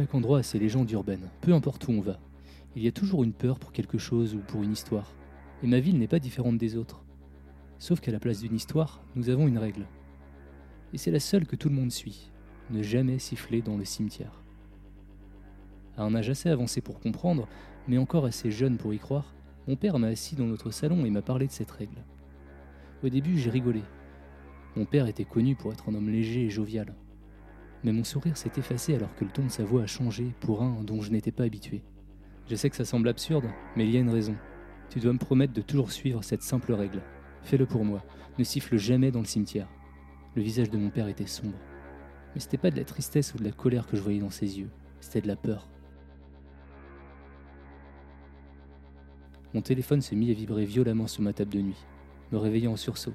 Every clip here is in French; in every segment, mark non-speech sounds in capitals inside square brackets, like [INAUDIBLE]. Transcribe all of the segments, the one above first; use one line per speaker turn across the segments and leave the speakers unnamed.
Chaque endroit a ses légendes urbaines, peu importe où on va. Il y a toujours une peur pour quelque chose ou pour une histoire. Et ma ville n'est pas différente des autres. Sauf qu'à la place d'une histoire, nous avons une règle. Et c'est la seule que tout le monde suit. Ne jamais siffler dans le cimetière. À un âge assez avancé pour comprendre, mais encore assez jeune pour y croire, mon père m'a assis dans notre salon et m'a parlé de cette règle. Au début, j'ai rigolé. Mon père était connu pour être un homme léger et jovial mais mon sourire s'est effacé alors que le ton de sa voix a changé pour un dont je n'étais pas habitué. Je sais que ça semble absurde, mais il y a une raison. Tu dois me promettre de toujours suivre cette simple règle. Fais-le pour moi, ne siffle jamais dans le cimetière. Le visage de mon père était sombre. Mais c'était pas de la tristesse ou de la colère que je voyais dans ses yeux, c'était de la peur. Mon téléphone se mit à vibrer violemment sur ma table de nuit, me réveillant en sursaut.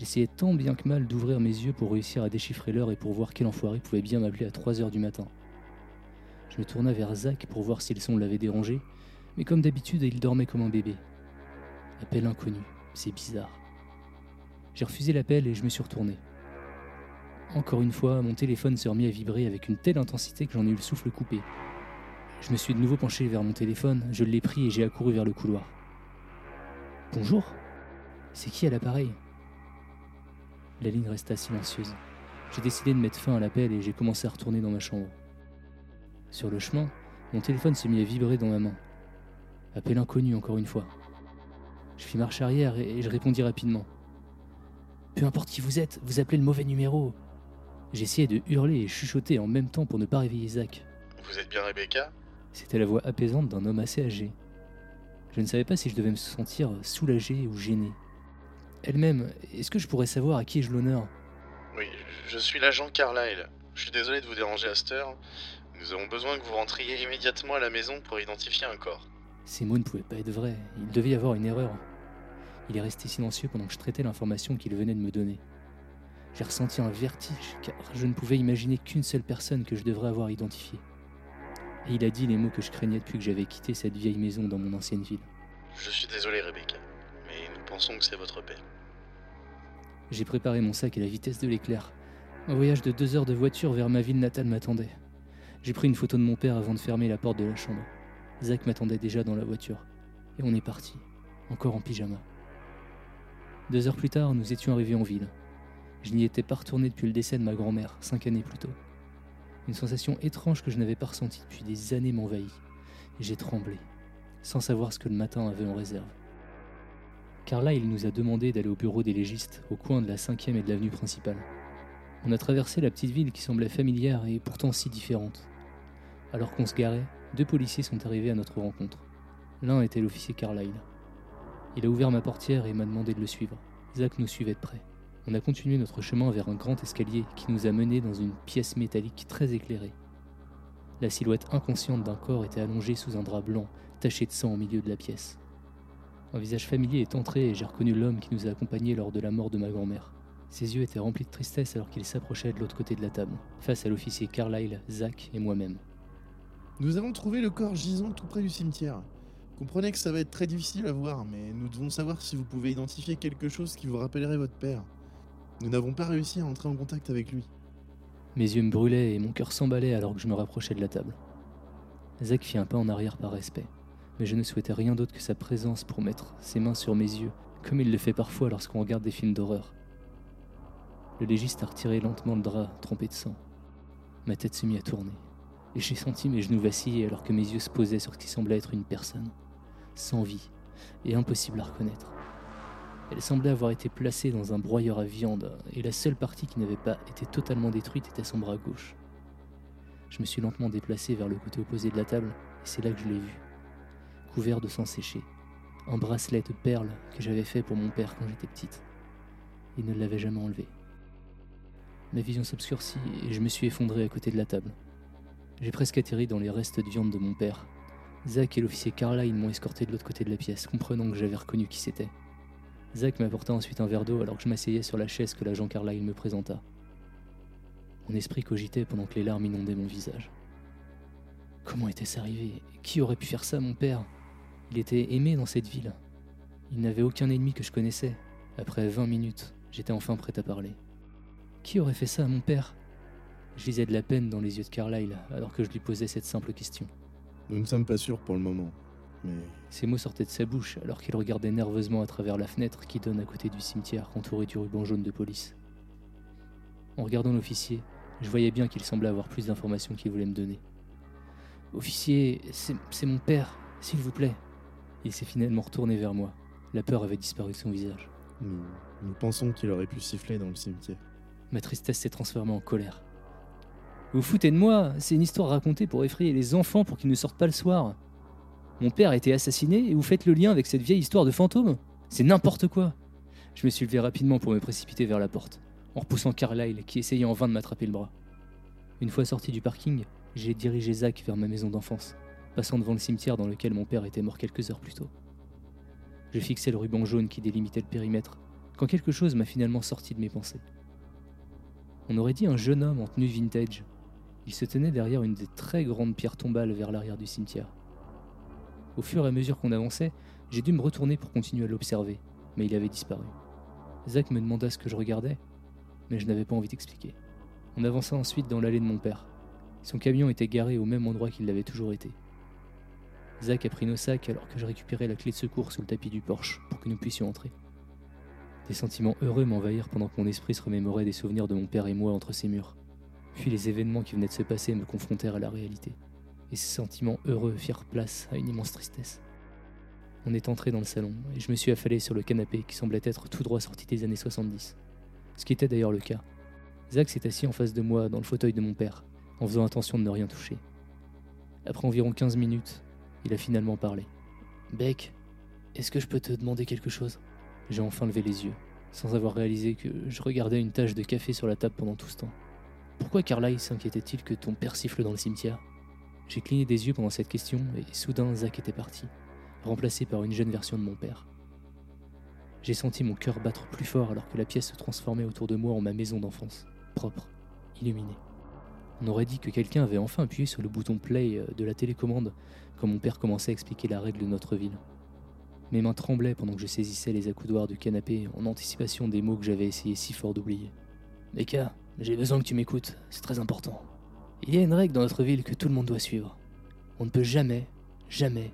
J'essayais tant bien que mal d'ouvrir mes yeux pour réussir à déchiffrer l'heure et pour voir quel enfoiré pouvait bien m'appeler à 3 heures du matin. Je me tourna vers Zach pour voir si le son l'avait dérangé, mais comme d'habitude, il dormait comme un bébé. Appel inconnu, c'est bizarre. J'ai refusé l'appel et je me suis retourné. Encore une fois, mon téléphone se remit à vibrer avec une telle intensité que j'en ai eu le souffle coupé. Je me suis de nouveau penché vers mon téléphone, je l'ai pris et j'ai accouru vers le couloir. Bonjour C'est qui à l'appareil? La ligne resta silencieuse. J'ai décidé de mettre fin à l'appel et j'ai commencé à retourner dans ma chambre. Sur le chemin, mon téléphone se mit à vibrer dans ma main. Appel inconnu encore une fois. Je fis marche arrière et je répondis rapidement. Peu importe qui vous êtes, vous appelez le mauvais numéro. J'essayais de hurler et chuchoter en même temps pour ne pas réveiller Zach.
Vous êtes bien Rebecca?
C'était la voix apaisante d'un homme assez âgé. Je ne savais pas si je devais me sentir soulagé ou gêné. Elle-même, est-ce que je pourrais savoir à qui ai-je l'honneur?
Oui, je suis l'agent Carlyle. Je suis désolé de vous déranger à cette heure. Nous avons besoin que vous rentriez immédiatement à la maison pour identifier un corps.
Ces mots ne pouvaient pas être vrais, il devait y avoir une erreur. Il est resté silencieux pendant que je traitais l'information qu'il venait de me donner. J'ai ressenti un vertige, car je ne pouvais imaginer qu'une seule personne que je devrais avoir identifiée. Et il a dit les mots que je craignais depuis que j'avais quitté cette vieille maison dans mon ancienne ville.
Je suis désolé Rebecca, pensons que c'est votre père.
J'ai préparé mon sac à la vitesse de l'éclair. Un voyage de deux heures de voiture vers ma ville natale m'attendait. J'ai pris une photo de mon père avant de fermer la porte de la chambre. Zach m'attendait déjà dans la voiture. Et on est parti, encore en pyjama. Deux heures plus tard, nous étions arrivés en ville. Je n'y étais pas retourné depuis le décès de ma grand-mère, cinq années plus tôt. Une sensation étrange que je n'avais pas ressentie depuis des années m'envahit. J'ai tremblé, sans savoir ce que le matin avait en réserve. Car il nous a demandé d'aller au bureau des légistes, au coin de la 5e et de l'avenue principale. On a traversé la petite ville qui semblait familière et pourtant si différente. Alors qu'on se garait, deux policiers sont arrivés à notre rencontre. L'un était l'officier Carlyle. Il a ouvert ma portière et m'a demandé de le suivre. Zach nous suivait de près.
On a continué notre chemin vers un grand escalier qui nous a menés dans une pièce métallique très éclairée. La silhouette inconsciente d'un corps était allongée sous un drap blanc, taché de sang au milieu de la pièce. Un visage familier est entré et j'ai reconnu l'homme qui nous a accompagnés lors de la mort de ma grand-mère. Ses yeux étaient remplis de tristesse alors qu'il s'approchait de l'autre côté de la table, face à l'officier Carlyle, Zach et moi-même.
Nous avons trouvé le corps gisant tout près du cimetière. Comprenez que ça va être très difficile à voir, mais nous devons savoir si vous pouvez identifier quelque chose qui vous rappellerait votre père. Nous n'avons pas réussi à entrer en contact avec lui.
Mes yeux me brûlaient et mon cœur s'emballait alors que je me rapprochais de la table. Zach fit un pas en arrière par respect, mais je ne souhaitais rien d'autre que sa présence pour mettre ses mains sur mes yeux, comme il le fait parfois lorsqu'on regarde des films d'horreur. Le légiste a retiré lentement le drap trempé de sang. Ma tête se mit à tourner, et j'ai senti mes genoux vaciller alors que mes yeux se posaient sur ce qui semblait être une personne, sans vie et impossible à reconnaître. Elle semblait avoir été placée dans un broyeur à viande, et la seule partie qui n'avait pas été totalement détruite était son bras gauche. Je me suis lentement déplacé vers le côté opposé de la table, et c'est là que je l'ai vue, couvert de sang séché, un bracelet de perles que j'avais fait pour mon père quand j'étais petite. Il ne l'avait jamais enlevé. Ma vision s'obscurcit et je me suis effondré à côté de la table. J'ai presque atterri dans les restes de viande de mon père. Zach et l'officier Carlyle m'ont escorté de l'autre côté de la pièce, comprenant que j'avais reconnu qui c'était. Zach m'apporta ensuite un verre d'eau alors que je m'asseyais sur la chaise que l'agent Carlyle me présenta. Mon esprit cogitait pendant que les larmes inondaient mon visage. Comment était-ce arrivé? Qui aurait pu faire ça, mon père? Il était aimé dans cette ville. Il n'avait aucun ennemi que je connaissais. Après 20 minutes, j'étais enfin prêt à parler. Qui aurait fait ça à mon père? Je lisais de la peine dans les yeux de Carlyle alors que je lui posais cette simple question.
Nous ne sommes pas sûrs pour le moment, mais
Ces mots sortaient de sa bouche alors qu'il regardait nerveusement à travers la fenêtre qui donne à côté du cimetière entouré du ruban jaune de police. En regardant l'officier, je voyais bien qu'il semblait avoir plus d'informations qu'il voulait me donner. Officier, c'est c'est mon père, s'il vous plaît. Il s'est finalement retourné vers moi. La peur avait disparu de son visage.
nous, nous pensons qu'il aurait pu siffler dans le cimetière.
Ma tristesse s'est transformée en colère. Vous foutez de moi C'est une histoire racontée pour effrayer les enfants pour qu'ils ne sortent pas le soir. Mon père a été assassiné et vous faites le lien avec cette vieille histoire de fantôme C'est n'importe quoi Je me suis levé rapidement pour me précipiter vers la porte, en repoussant Carlyle qui essayait en vain de m'attraper le bras. Une fois sorti du parking, j'ai dirigé Zach vers ma maison d'enfance, passant devant le cimetière dans lequel mon père était mort quelques heures plus tôt. Je fixais le ruban jaune qui délimitait le périmètre, quand quelque chose m'a finalement sorti de mes pensées. On aurait dit un jeune homme en tenue vintage. Il se tenait derrière une des très grandes pierres tombales vers l'arrière du cimetière. Au fur et à mesure qu'on avançait, j'ai dû me retourner pour continuer à l'observer, mais il avait disparu. Zach me demanda ce que je regardais, mais je n'avais pas envie d'expliquer. On avança ensuite dans l'allée de mon père. Son camion était garé au même endroit qu'il l'avait toujours été. Zach a pris nos sacs alors que je récupérais la clé de secours sous le tapis du Porsche pour que nous puissions entrer. Des sentiments heureux m'envahirent pendant que mon esprit se remémorait des souvenirs de mon père et moi entre ces murs. Puis les événements qui venaient de se passer me confrontèrent à la réalité. Et ces sentiments heureux firent place à une immense tristesse. On est entré dans le salon et je me suis affalé sur le canapé qui semblait être tout droit sorti des années 70. Ce qui était d'ailleurs le cas. Zach s'est assis en face de moi dans le fauteuil de mon père, en faisant attention de ne rien toucher. Après environ 15 minutes, il a finalement parlé. Beck, est-ce que je peux te demander quelque chose? J'ai enfin levé les yeux, sans avoir réalisé que je regardais une tache de café sur la table pendant tout ce temps. Pourquoi Carlyle s'inquiétait-il que ton père siffle dans le cimetière? J'ai cligné des yeux pendant cette question et soudain Zach était parti, remplacé par une jeune version de mon père. J'ai senti mon cœur battre plus fort alors que la pièce se transformait autour de moi en ma maison d'enfance, propre, illuminée. On aurait dit que quelqu'un avait enfin appuyé sur le bouton play euh, de la télécommande quand mon père commençait à expliquer la règle de notre ville. Mes mains tremblaient pendant que je saisissais les accoudoirs du canapé en anticipation des mots que j'avais essayé si fort d'oublier. Meka, j'ai besoin que tu m'écoutes, c'est très important. Il y a une règle dans notre ville que tout le monde doit suivre. On ne peut jamais, jamais,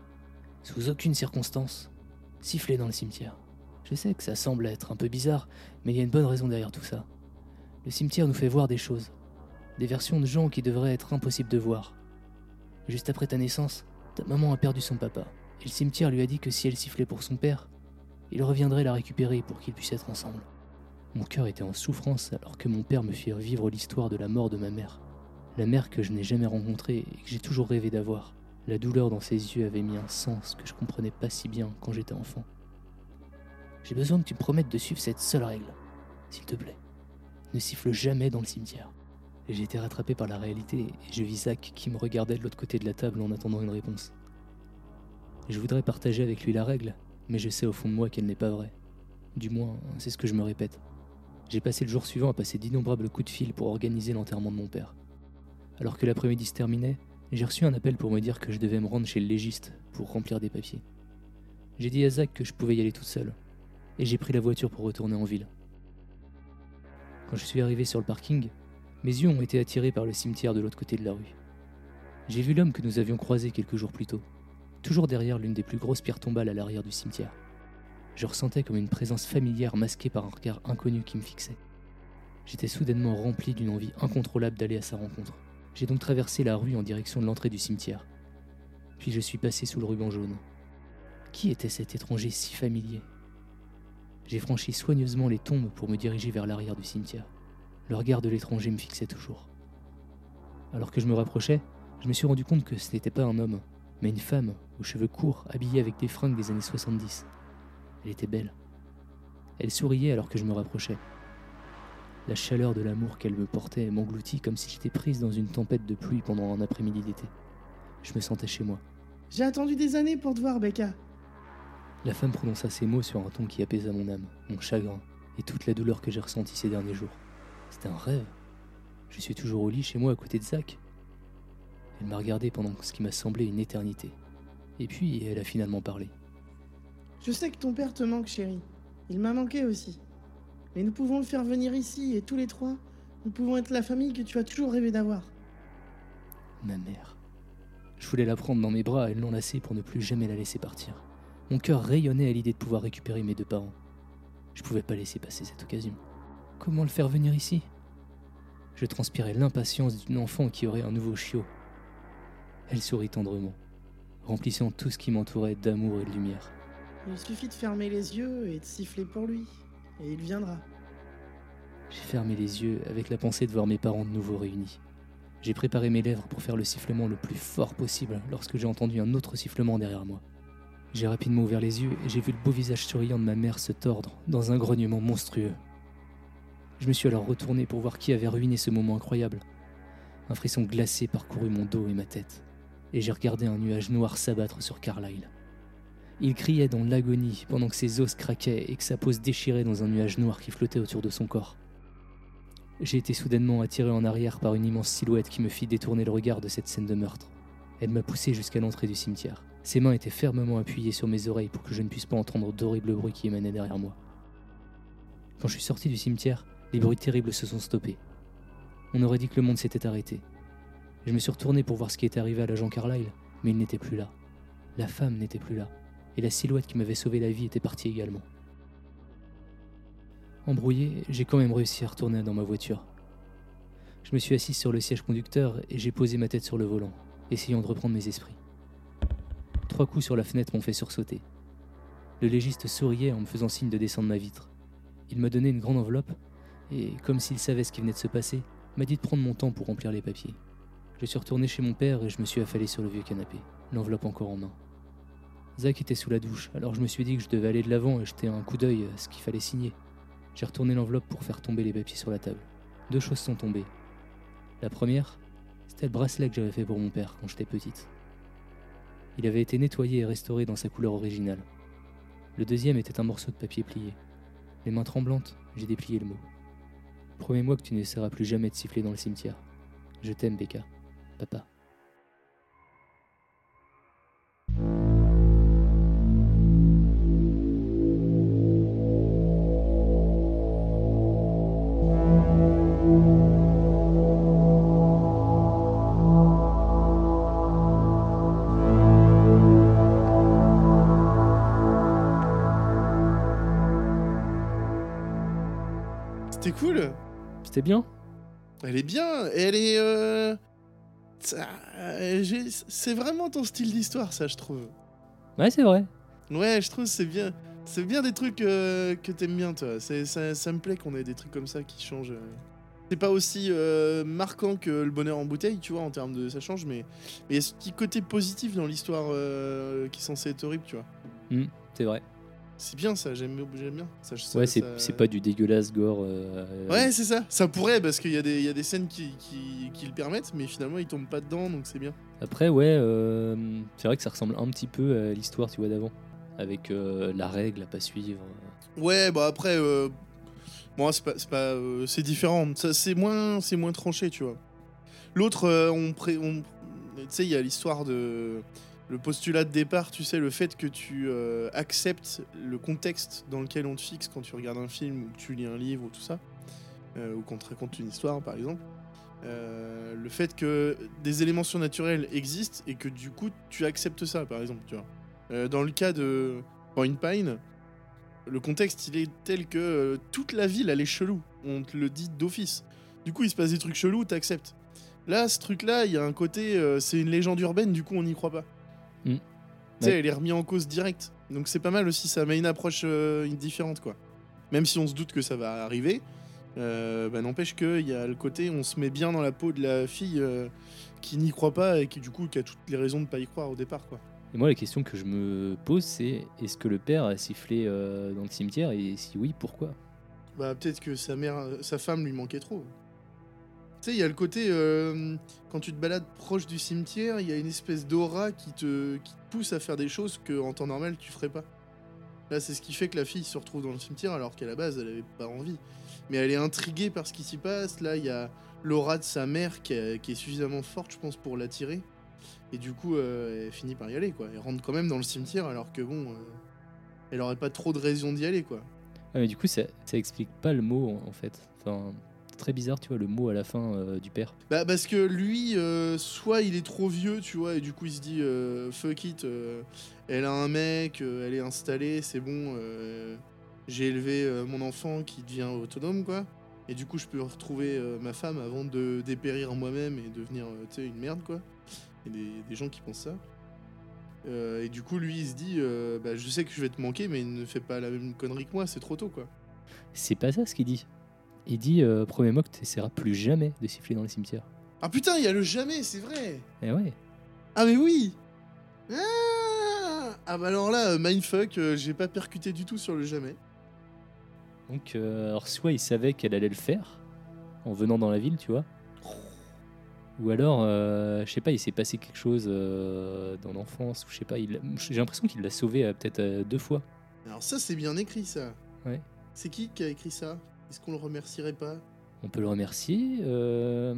sous aucune circonstance, siffler dans le cimetière. Je sais que ça semble être un peu bizarre, mais il y a une bonne raison derrière tout ça. Le cimetière nous fait voir des choses, des versions de gens qui devraient être impossibles de voir. Juste après ta naissance, ta maman a perdu son papa, et le cimetière lui a dit que si elle sifflait pour son père, il reviendrait la récupérer pour qu'ils puissent être ensemble. Mon cœur était en souffrance alors que mon père me fit revivre l'histoire de la mort de ma mère. La mère que je n'ai jamais rencontrée et que j'ai toujours rêvé d'avoir. La douleur dans ses yeux avait mis un sens que je comprenais pas si bien quand j'étais enfant. J'ai besoin que tu me promettes de suivre cette seule règle. s'il te plaît. Ne siffle jamais dans le cimetière. J'ai été rattrapé par la réalité et je vis Zach qui me regardait de l'autre côté de la table en attendant une réponse. Je voudrais partager avec lui la règle, mais je sais au fond de moi qu'elle n'est pas vraie. Du moins, c'est ce que je me répète. J'ai passé le jour suivant à passer d'innombrables coups de fil pour organiser l'enterrement de mon père. Alors que l'après-midi se terminait, j'ai reçu un appel pour me dire que je devais me rendre chez le légiste pour remplir des papiers. J'ai dit à Zach que je pouvais y aller toute seule, et j'ai pris la voiture pour retourner en ville. Quand je suis arrivé sur le parking, mes yeux ont été attirés par le cimetière de l'autre côté de la rue. J'ai vu l'homme que nous avions croisé quelques jours plus tôt, toujours derrière l'une des plus grosses pierres tombales à l'arrière du cimetière. Je ressentais comme une présence familière masquée par un regard inconnu qui me fixait. J'étais soudainement rempli d'une envie incontrôlable d'aller à sa rencontre. J'ai donc traversé la rue en direction de l'entrée du cimetière. Puis je suis passé sous le ruban jaune. Qui était cet étranger si familier? J'ai franchi soigneusement les tombes pour me diriger vers l'arrière du cimetière. Le regard de l'étranger me fixait toujours. Alors que je me rapprochais, je me suis rendu compte que ce n'était pas un homme, mais une femme, aux cheveux courts, habillée avec des fringues des années 70. Elle était belle. Elle souriait alors que je me rapprochais. La chaleur de l'amour qu'elle me portait m'engloutit comme si j'étais prise dans une tempête de pluie pendant un après-midi d'été. Je me sentais chez moi.
J'ai attendu des années pour te voir, Becca.
La femme prononça ces mots sur un ton qui apaisa mon âme, mon chagrin et toute la douleur que j'ai ressentie ces derniers jours. C'était un rêve. Je suis toujours au lit chez moi à côté de Zach. Elle m'a regardé pendant ce qui m'a semblé une éternité. Et puis, elle a finalement parlé.
Je sais que ton père te manque, chérie. Il m'a manqué aussi. Mais nous pouvons le faire venir ici, et tous les trois, nous pouvons être la famille que tu as toujours rêvé d'avoir.
Ma mère. Je voulais la prendre dans mes bras et l'enlacer pour ne plus jamais la laisser partir. Mon cœur rayonnait à l'idée de pouvoir récupérer mes deux parents. Je pouvais pas laisser passer cette occasion. Comment le faire venir ici? Je transpirais l'impatience d'une enfant qui aurait un nouveau chiot. Elle sourit tendrement, remplissant tout ce qui m'entourait d'amour et de lumière.
Il suffit de fermer les yeux et de siffler pour lui, et il viendra.
J'ai fermé les yeux avec la pensée de voir mes parents de nouveau réunis. J'ai préparé mes lèvres pour faire le sifflement le plus fort possible lorsque j'ai entendu un autre sifflement derrière moi. J'ai rapidement ouvert les yeux et j'ai vu le beau visage souriant de ma mère se tordre dans un grognement monstrueux. Je me suis alors retourné pour voir qui avait ruiné ce moment incroyable. Un frisson glacé parcourut mon dos et ma tête, et j'ai regardé un nuage noir s'abattre sur Carlyle. Il criait dans l'agonie pendant que ses os craquaient et que sa peau se déchirait dans un nuage noir qui flottait autour de son corps. J'ai été soudainement attiré en arrière par une immense silhouette qui me fit détourner le regard de cette scène de meurtre. Elle m'a poussé jusqu'à l'entrée du cimetière. Ses mains étaient fermement appuyées sur mes oreilles pour que je ne puisse pas entendre d'horribles bruits qui émanaient derrière moi. Quand je suis sorti du cimetière, les bruits terribles se sont stoppés. On aurait dit que le monde s'était arrêté. Je me suis retourné pour voir ce qui était arrivé à l'agent Carlyle, mais il n'était plus là. La femme n'était plus là et la silhouette qui m'avait sauvé la vie était partie également. Embrouillé, j'ai quand même réussi à retourner dans ma voiture. Je me suis assis sur le siège conducteur et j'ai posé ma tête sur le volant, essayant de reprendre mes esprits. Trois coups sur la fenêtre m'ont fait sursauter. Le légiste souriait en me faisant signe de descendre ma vitre. Il m'a donné une grande enveloppe et, comme s'il savait ce qui venait de se passer, m'a dit de prendre mon temps pour remplir les papiers. Je suis retourné chez mon père et je me suis affalé sur le vieux canapé, l'enveloppe encore en main. Zach était sous la douche, alors je me suis dit que je devais aller de l'avant et jeter un coup d'œil à ce qu'il fallait signer. J'ai retourné l'enveloppe pour faire tomber les papiers sur la table. Deux choses sont tombées. La première, c'était le bracelet que j'avais fait pour mon père quand j'étais petite. Il avait été nettoyé et restauré dans sa couleur originale. Le deuxième était un morceau de papier plié. Les mains tremblantes, j'ai déplié le mot. Promets-moi que tu n'essaieras plus jamais de siffler dans le cimetière. Je t'aime, Becca. Papa.
C'était
bien
Elle est bien. Elle est. euh, ça- euh, j'ai- C'est vraiment ton style d'histoire, ça, je trouve.
Ouais, c'est vrai.
Ouais, je trouve c'est bien. C'est bien des trucs euh, que t'aimes bien, toi. C'est- Ça, ça me plaît qu'on ait des trucs comme ça qui changent. euh. C'est pas aussi euh, marquant que le bonheur en bouteille, tu vois, en termes de. Ça change, mais il y a ce petit côté positif dans l'histoire euh, qui est censé être horrible, tu vois.
Hmm, c'est vrai.
C'est bien ça, j'aime bien. Ça, ça-
Ouais, c'est
ça-
pas du dégueulasse gore. euh,
Ouais, c'est ça. Ça pourrait parce qu'il y, a des- il y a des scènes qui, qui, qui le permettent, mais finalement ils tombent pas dedans, donc c'est bien.
Après, ouais, euh, c'est vrai que ça ressemble un petit peu à l'histoire, tu vois, d'avant. Avec euh, la règle à pas suivre.
Ouais, bah après, euh, bon, c'est pas, c'est pas, c'est différent. C'est moins, c'est moins tranché, tu vois. L'autre, on, pré- on- tu sais, il y a l'histoire de le postulat de départ, tu sais, le fait que tu euh, acceptes le contexte dans lequel on te fixe quand tu regardes un film ou que tu lis un livre ou tout ça, euh, ou qu'on te raconte une histoire, par exemple. Euh, le fait que des éléments surnaturels existent et que du coup tu acceptes ça, par exemple, tu vois. Dans le cas de Point Pine, le contexte il est tel que toute la ville elle est chelou. On te le dit d'office. Du coup, il se passe des trucs chelous, t'acceptes. Là, ce truc-là, il y a un côté, c'est une légende urbaine, du coup, on n'y croit pas.
Mm.
Tu sais,
Ouais.
elle est remise en cause direct. Donc c'est pas mal aussi, ça met une approche euh, différente, quoi. Même si on se doute que ça va arriver, euh, bah, n'empêche qu'il y a le côté, on se met bien dans la peau de la fille euh, qui n'y croit pas et qui, du coup, qui a toutes les raisons de pas y croire au départ, quoi.
Et moi, la question que je me pose, c'est est-ce que le père a sifflé euh, dans le cimetière? Et si oui, pourquoi?
Bah peut-être que sa mère, sa femme lui manquait trop. Il y a le côté euh, quand tu te balades proche du cimetière, il y a une espèce d'aura qui te, pousse à faire des choses que en temps normal tu ferais pas. Là, c'est ce qui fait que la fille se retrouve dans le cimetière alors qu'à la base elle avait pas envie. Mais elle est intriguée par ce qui s'y passe. Là, il y a l'aura de sa mère qui, est suffisamment forte, je pense, pour l'attirer. Et du coup, euh, elle finit par y aller, quoi. Elle rentre quand même dans le cimetière alors que bon, euh, elle aurait pas trop de raison d'y aller, quoi.
Ah, mais du coup, ça, ça explique pas le mot en fait. Enfin, très bizarre, tu vois, le mot à la fin euh, du père.
Bah parce que lui, euh, soit il est trop vieux, tu vois, et du coup il se dit euh, fuck it, elle a un mec, elle est installée, c'est bon, j'ai élevé mon enfant qui devient autonome, quoi. Et du coup je peux retrouver ma femme avant de dépérir moi-même et devenir, tu sais, une merde, quoi. Il y a des, des gens qui pensent ça. Euh, et du coup lui il se dit, euh, bah je sais que je vais te manquer, mais ne fais pas la même connerie que moi, c'est trop tôt, quoi.
C'est pas ça ce qu'il dit. Il dit euh, premier tu n'essaieras plus jamais de siffler dans le cimetière.
Ah putain, il y a le jamais, c'est vrai
Et ouais.
Ah mais oui ah, Ah bah alors là, euh, mindfuck, euh, j'ai pas percuté du tout sur le jamais.
Donc, euh, alors soit il savait qu'elle allait le faire en venant dans la ville, tu vois. Ou alors, euh, je sais pas, il s'est passé quelque chose euh, dans l'enfance, ou je sais pas, il- j'ai l'impression qu'il l'a sauvé euh, peut-être euh, deux fois.
Alors ça, c'est bien écrit ça.
Ouais.
C'est qui qui a écrit ça? Est-ce qu'on le remercierait pas?
On peut le remercier. euh,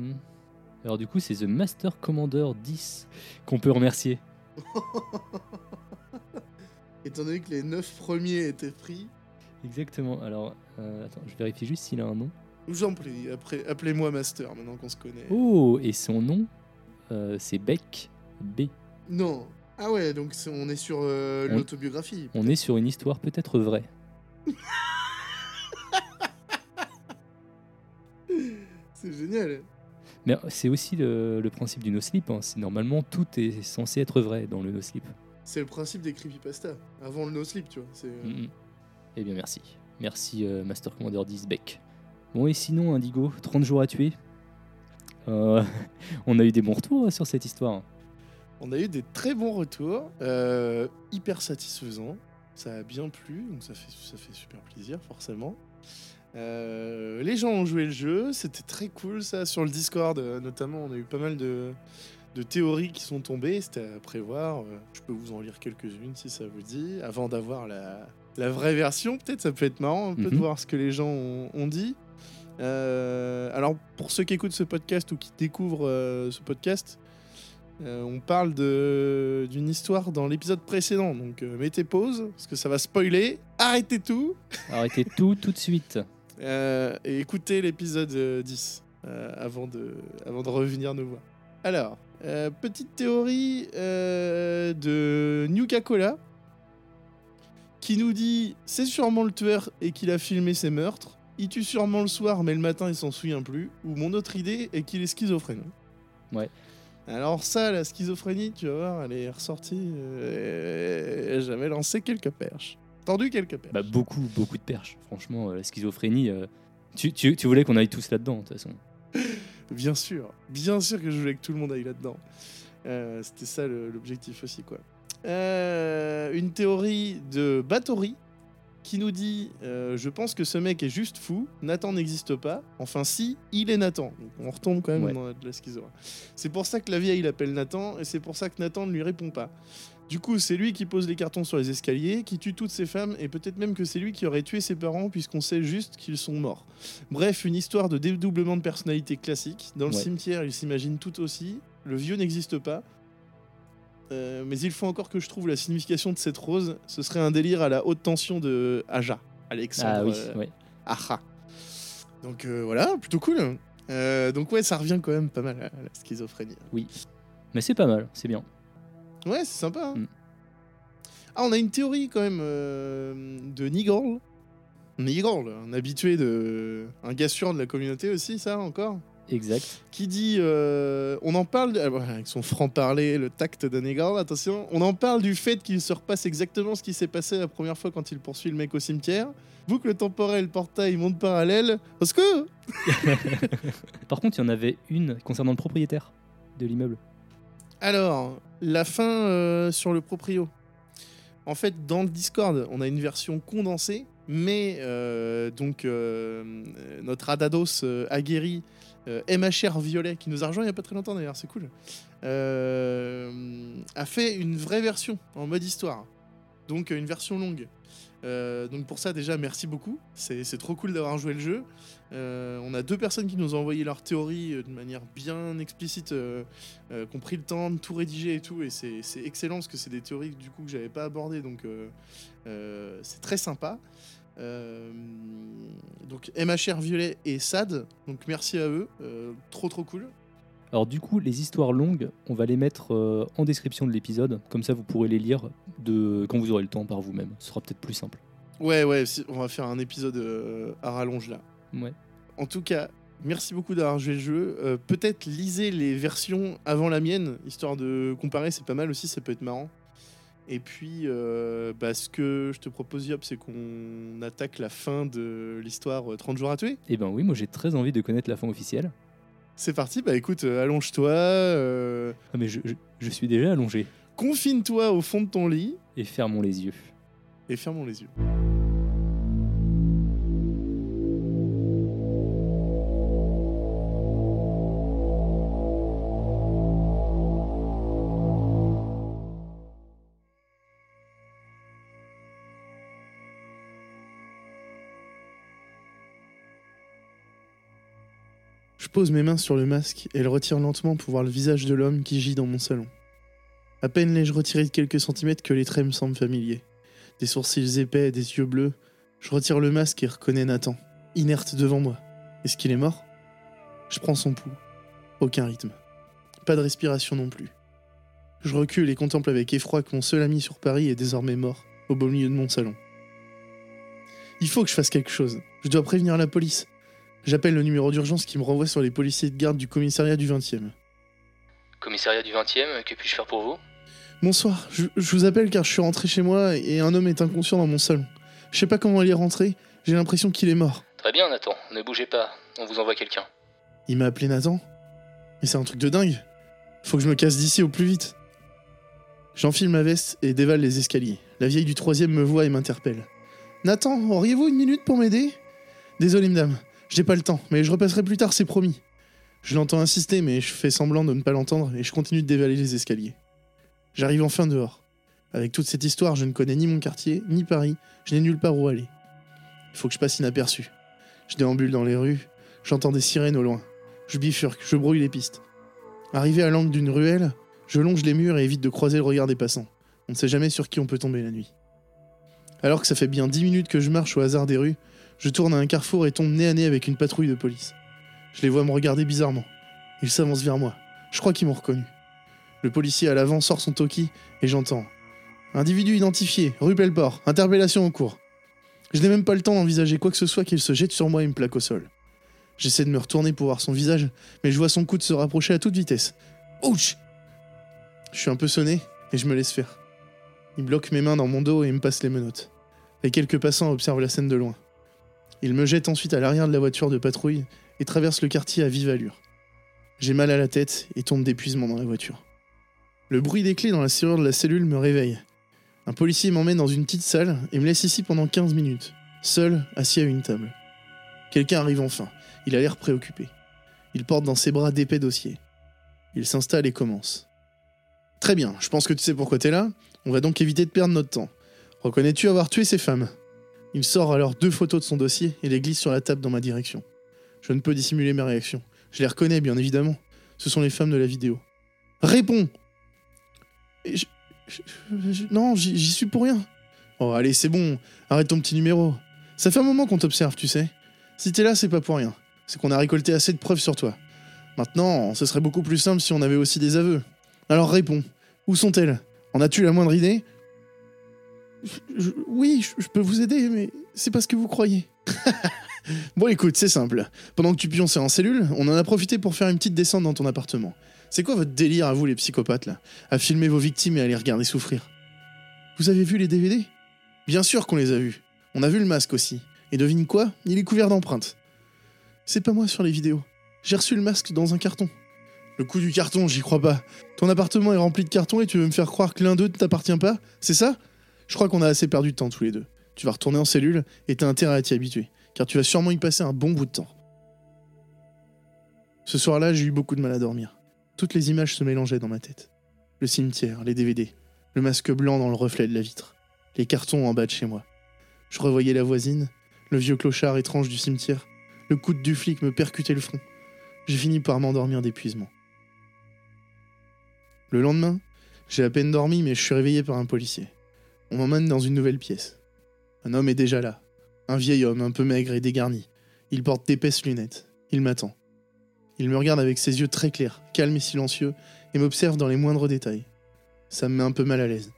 Alors du coup, c'est The Master Commander 10 qu'on peut remercier. [LAUGHS]
Étant donné que les 9 premiers étaient pris,
Exactement. Alors, euh, attends, je vérifie juste s'il a un nom.
je vous en prie, appelez-moi Master maintenant qu'on se connaît.
Oh, et son nom, euh, c'est Beck B.
Non. Ah ouais, donc on est sur euh, l'autobiographie.
On est sur une histoire peut-être vraie. [LAUGHS]
génial.
Mais c'est aussi le, le principe du no-sleep. hein. Normalement, tout est censé être vrai dans le no-sleep.
C'est le principe des creepypasta. Avant le no-sleep, tu vois. Euh,
Mhm. Eh bien, merci. Merci, euh, Master Commander 10 Beck. Bon, et sinon, Indigo, 30 jours à tuer. Euh, [LAUGHS] on a eu des bons retours sur cette histoire.
On a eu des très bons retours, euh, hyper satisfaisants. Ça a bien plu, donc ça fait, ça fait super plaisir, forcément. Euh, les gens ont joué le jeu, c'était très cool ça. Sur le Discord, euh, notamment, on a eu pas mal de, de théories qui sont tombées, c'était à prévoir. Euh, Je peux vous en lire quelques-unes si ça vous dit, avant d'avoir la, la vraie version. Peut-être ça peut être marrant un peu de
Mhm.
voir ce que les gens ont, ont dit. Alors, pour ceux qui écoutent ce podcast ou qui découvrent ce podcast, on parle d'une histoire dans l'épisode précédent, donc mettez pause, parce que ça va spoiler. Arrêtez tout
Arrêtez tout, tout de suite.
Euh, et écoutez l'épisode euh, 10 euh, avant, de, avant de revenir nous voir. Alors, euh, petite théorie euh, de Nuka-Cola qui nous dit c'est sûrement le tueur et qu'il a filmé ses meurtres. Il tue sûrement le soir, mais le matin il s'en souvient plus. Ou mon autre idée est qu'il est schizophrène.
Ouais.
Alors ça, la schizophrénie, tu vas voir, elle est ressortie. euh, J'avais lancé quelques perches. Tendu quelques perches.
Bah, beaucoup, beaucoup de perches. Franchement, euh, la schizophrénie. euh, tu, tu- tu voulais qu'on aille tous là-dedans, de toute façon. [LAUGHS]
Bien sûr, bien sûr que je voulais que tout le monde aille là-dedans. Euh, C'était ça l'objectif aussi, quoi. Euh, une théorie de Bathory qui nous dit euh, Je pense que ce mec est juste fou, Nathan n'existe pas. Enfin, si, il est Nathan. Donc, on retombe quand même
Ouais.
dans de la schizo. C'est pour ça que la vieille l'appelle Nathan, et c'est pour ça que Nathan ne lui répond pas. Du coup, c'est lui qui pose les cartons sur les escaliers, qui tue toutes ses femmes, et peut-être même que c'est lui qui aurait tué ses parents, puisqu'on sait juste qu'ils sont morts. Bref, une histoire de dédoublement de personnalité classique. Dans le
Ouais.
cimetière, il s'imagine tout aussi. Le vieux n'existe pas. Euh, mais il faut encore que je trouve la signification de cette rose. Ce serait un délire à la haute tension de Aja, Alexandre
Ah oui,
euh,
ouais.
Aja. Donc euh, voilà, plutôt cool. Donc ouais, ça revient quand même pas mal à la schizophrénie.
Mais c'est pas mal, c'est bien.
Ouais, c'est sympa. hein.
Mm.
Ah, on a une théorie quand même euh, de Nigel. Nigel, un habitué de. Un gars sûr de la communauté aussi, ça encore
Exact.
qui dit euh, on en parle de- ah, voilà, avec son franc parler le tact de Negar attention on en parle du fait qu'il se repasse exactement ce qui s'est passé la première fois quand il poursuit le mec au cimetière boucle temporelle portail monde parallèle parce que [LAUGHS]
Par contre, il y en avait une concernant le propriétaire de l'immeuble.
alors la fin euh, sur le proprio en fait dans le Discord on a une version condensée mais euh, donc euh, notre Adados aguerri MHR Violet, qui nous a rejoint il n'y a pas très longtemps d'ailleurs, c'est cool, a fait une vraie version en mode histoire. Donc une version longue. Euh, donc pour ça déjà merci beaucoup, c'est trop cool d'avoir joué le jeu. Euh, on a deux personnes qui nous ont envoyé leur théorie euh, de manière bien explicite, qui ont pris le temps de tout rédiger et tout, et c'est excellent parce que c'est des théories du coup que j'avais pas abordées, donc c'est très sympa. Donc MHR Violet et Sad, donc merci à eux, trop trop cool.
Alors du coup, les histoires longues, on va les mettre euh, en description de l'épisode, comme ça vous pourrez les lire de quand vous aurez le temps par vous-même. Ce sera peut-être plus simple.
Ouais ouais, on va faire un épisode euh, à rallonge là.
Ouais.
En tout cas, merci beaucoup d'avoir joué le jeu. Euh, Peut-être lisez les versions avant la mienne, histoire de comparer, c'est pas mal aussi, ça peut être marrant. Et puis, bah, ce que je te propose, Yop, c'est qu'on attaque la fin de l'histoire euh, 30 jours à tuer.
Eh ben oui, moi j'ai très envie de connaître la fin officielle.
C'est parti, bah écoute, euh, allonge-toi, euh,
Ah mais je, je- je suis déjà allongé.
confine-toi au fond de ton lit
Et fermons les yeux.
et fermons les yeux. Pose mes mains sur le masque et le retire lentement pour voir le visage de l'homme qui gît dans mon salon. À peine l'ai-je retiré de quelques centimètres que les traits me semblent familiers. Des sourcils épais, des yeux bleus. Je retire le masque et reconnais Nathan, inerte devant moi. Est-ce qu'il est mort? Je prends son pouls. Aucun rythme. Pas de respiration non plus. Je recule et contemple avec effroi que mon seul ami sur Paris est désormais mort, au beau milieu de mon salon. Il faut que je fasse quelque chose. Je dois prévenir la police. J'appelle le numéro d'urgence qui me renvoie sur les policiers de garde du commissariat du 20e.
Commissariat du 20e, que puis-je faire pour vous?
Bonsoir, je, je vous appelle car je suis rentré chez moi et un homme est inconscient dans mon salon. Je sais pas comment il est rentré, j'ai l'impression qu'il est mort.
Très bien Nathan, ne bougez pas, on vous envoie quelqu'un.
Il m'a appelé Nathan? Mais c'est un truc de dingue Faut que je me casse d'ici au plus vite J'enfile ma veste et dévale les escaliers. La vieille du troisième me voit et m'interpelle. Nathan, auriez-vous une minute pour m'aider? Désolé, madame, j'ai pas le temps, mais je repasserai plus tard, c'est promis. Je l'entends insister, mais je fais semblant de ne pas l'entendre et je continue de dévaler les escaliers. J'arrive enfin dehors. Avec toute cette histoire, je ne connais ni mon quartier, ni Paris, je n'ai nulle part où aller. Il faut que je passe inaperçu. Je déambule dans les rues, j'entends des sirènes au loin. Je bifurque, je brouille les pistes. Arrivé à l'angle d'une ruelle, je longe les murs et évite de croiser le regard des passants. On ne sait jamais sur qui on peut tomber la nuit. Alors que ça fait bien dix minutes que je marche au hasard des rues, je tourne à un carrefour et tombe nez à nez avec une patrouille de police. Je les vois me regarder bizarrement. Ils s'avancent vers moi. Je crois qu'ils m'ont reconnu. Le policier à l'avant sort son toki et j'entends. Individu identifié, rue Pelleport, interpellation en cours. Je n'ai même pas le temps d'envisager quoi que ce soit qu'il se jette sur moi et me plaque au sol. J'essaie de me retourner pour voir son visage, mais je vois son coude se rapprocher à toute vitesse. Ouch Je suis un peu sonné et je me laisse faire. Il bloque mes mains dans mon dos et me passe les menottes. Les quelques passants observent la scène de loin. Il me jette ensuite à l'arrière de la voiture de patrouille et traverse le quartier à vive allure. J'ai mal à la tête et tombe d'épuisement dans la voiture. Le bruit des clés dans la serrure de la cellule me réveille. Un policier m'emmène dans une petite salle et me laisse ici pendant 15 minutes, seul, assis à une table. Quelqu'un arrive enfin. Il a l'air préoccupé. Il porte dans ses bras d'épais dossiers. Il s'installe et commence. Très bien, je pense que tu sais pourquoi t'es là. On va donc éviter de perdre notre temps. Reconnais-tu avoir tué ces femmes? Il sort alors deux photos de son dossier et les glisse sur la table dans ma direction. Je ne peux dissimuler mes réactions. Je les reconnais, bien évidemment. Ce sont les femmes de la vidéo. Réponds Non, j'y suis pour rien. Oh, allez, c'est bon. Arrête ton petit numéro. Ça fait un moment qu'on t'observe, tu sais. Si t'es là, c'est pas pour rien. C'est qu'on a récolté assez de preuves sur toi. Maintenant, ce serait beaucoup plus simple si on avait aussi des aveux. Alors réponds. Où sont-elles? En as-tu la moindre idée? Oui, je peux vous aider, mais c'est pas ce que vous croyez. [LAUGHS] bon, écoute, c'est simple. Pendant que tu pionçais en cellule, on en a profité pour faire une petite descente dans ton appartement. C'est quoi votre délire à vous, les psychopathes, là? À filmer vos victimes et à les regarder souffrir Vous avez vu les DVD Bien sûr qu'on les a vus. On a vu le masque aussi. Et devine quoi? Il est couvert d'empreintes. C'est pas moi sur les vidéos. J'ai reçu le masque dans un carton. Le coup du carton, j'y crois pas. Ton appartement est rempli de cartons et tu veux me faire croire que l'un d'eux ne t'appartient pas? C'est ça? Je crois qu'on a assez perdu de temps tous les deux. Tu vas retourner en cellule et t'as intérêt à t'y habituer, car tu vas sûrement y passer un bon bout de temps. Ce soir-là, j'ai eu beaucoup de mal à dormir. Toutes les images se mélangeaient dans ma tête. Le cimetière, les DVD, le masque blanc dans le reflet de la vitre, les cartons en bas de chez moi. Je revoyais la voisine, le vieux clochard étrange du cimetière. Le coup du flic me percutait le front. J'ai fini par m'endormir d'épuisement. Le lendemain, j'ai à peine dormi, mais je suis réveillé par un policier. On m'emmène dans une nouvelle pièce. Un homme est déjà là. Un vieil homme, un peu maigre et dégarni. Il porte d'épaisses lunettes. Il m'attend. Il me regarde avec ses yeux très clairs, calmes et silencieux, et m'observe dans les moindres détails. Ça me met un peu mal à l'aise.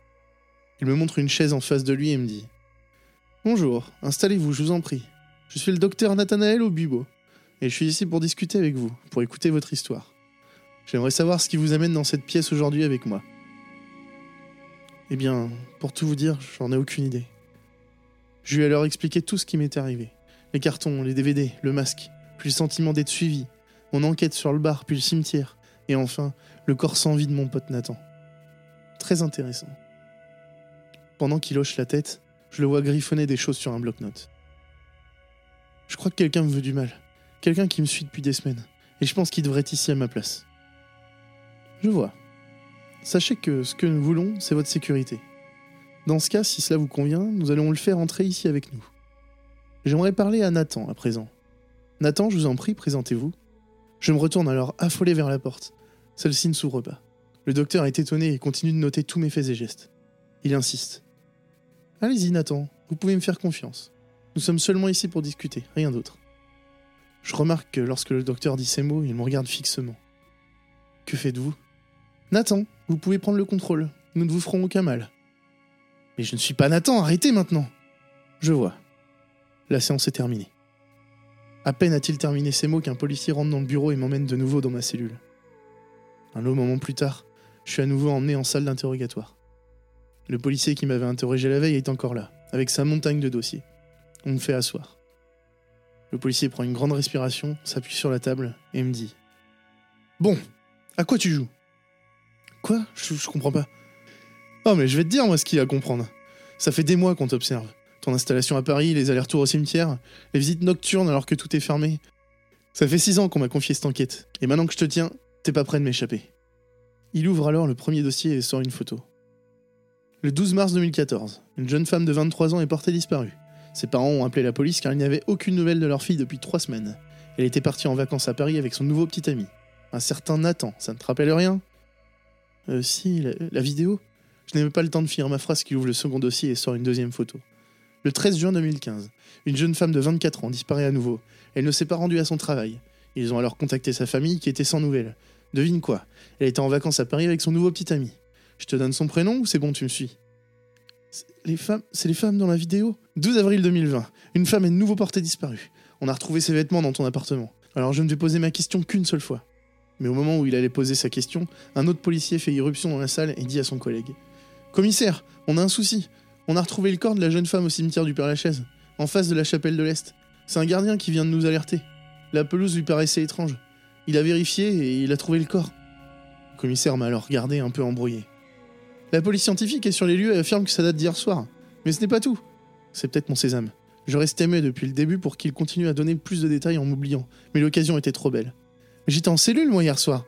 Il me montre une chaise en face de lui et me dit Bonjour, installez-vous, je vous en prie. Je suis le docteur Nathanaël Obubo, et je suis ici pour discuter avec vous, pour écouter votre histoire. J'aimerais savoir ce qui vous amène dans cette pièce aujourd'hui avec moi. Eh bien, pour tout vous dire, j'en ai aucune idée. Je lui ai alors expliqué tout ce qui m'était arrivé. Les cartons, les DVD, le masque, puis le sentiment d'être suivi, mon enquête sur le bar, puis le cimetière, et enfin, le corps sans vie de mon pote Nathan. Très intéressant. Pendant qu'il hoche la tête, je le vois griffonner des choses sur un bloc-notes. Je crois que quelqu'un me veut du mal. Quelqu'un qui me suit depuis des semaines. Et je pense qu'il devrait être ici à ma place. Je vois. Sachez que ce que nous voulons, c'est votre sécurité. Dans ce cas, si cela vous convient, nous allons le faire entrer ici avec nous. J'aimerais parler à Nathan à présent. Nathan, je vous en prie, présentez-vous. Je me retourne alors affolé vers la porte. Celle-ci ne s'ouvre pas. Le docteur est étonné et continue de noter tous mes faits et gestes. Il insiste. Allez-y, Nathan, vous pouvez me faire confiance. Nous sommes seulement ici pour discuter, rien d'autre. Je remarque que lorsque le docteur dit ces mots, il me regarde fixement. Que faites-vous? Nathan, vous pouvez prendre le contrôle. Nous ne vous ferons aucun mal. Mais je ne suis pas Nathan, arrêtez maintenant Je vois. La séance est terminée. À peine a-t-il terminé ces mots qu'un policier rentre dans le bureau et m'emmène de nouveau dans ma cellule. Un long moment plus tard, je suis à nouveau emmené en salle d'interrogatoire. Le policier qui m'avait interrogé la veille est encore là, avec sa montagne de dossiers. On me fait asseoir. Le policier prend une grande respiration, s'appuie sur la table et me dit Bon, à quoi tu joues? Quoi? Je, comprends pas. Oh, mais je vais te dire, moi, ce qu'il y a à comprendre. Ça fait des mois qu'on t'observe. Ton installation à Paris, les allers-retours au cimetière, les visites nocturnes alors que tout est fermé. Ça fait six ans qu'on m'a confié cette enquête. Et maintenant que je te tiens, t'es pas prêt de m'échapper. Il ouvre alors le premier dossier et sort une photo. Le 12 mars 2014, une jeune femme de 23 ans est portée disparue. Ses parents ont appelé la police car il n'y avait aucune nouvelle de leur fille depuis trois semaines. Elle était partie en vacances à Paris avec son nouveau petit ami. Un certain Nathan, ça ne te rappelle rien? Euh, si, la, vidéo je n'ai même pas le temps de finir ma phrase qu'il ouvre le second dossier et sort une deuxième photo. Le 13 juin 2015, une jeune femme de 24 ans disparaît à nouveau. Elle ne s'est pas rendue à son travail. Ils ont alors contacté sa famille qui était sans nouvelles. Devine quoi Elle était en vacances à Paris avec son nouveau petit ami. Je te donne son prénom ou c'est bon, tu me suis? Les femmes, c'est les femmes dans la vidéo? 12 avril 2020. Une femme est de nouveau portée disparue. On a retrouvé ses vêtements dans ton appartement. Alors je ne vais poser ma question qu'une seule fois. Mais au moment où il allait poser sa question, un autre policier fait irruption dans la salle et dit à son collègue Commissaire, on a un souci. On a retrouvé le corps de la jeune femme au cimetière du Père-Lachaise, en face de la chapelle de l'Est. C'est un gardien qui vient de nous alerter. La pelouse lui paraissait étrange. Il a vérifié et il a trouvé le corps. Le commissaire m'a alors regardé un peu embrouillé. La police scientifique est sur les lieux et affirme que ça date d'hier soir. Mais ce n'est pas tout. C'est peut-être mon sésame. Je restais muet depuis le début pour qu'il continue à donner plus de détails en m'oubliant, mais l'occasion était trop belle. J'étais en cellule, moi, hier soir.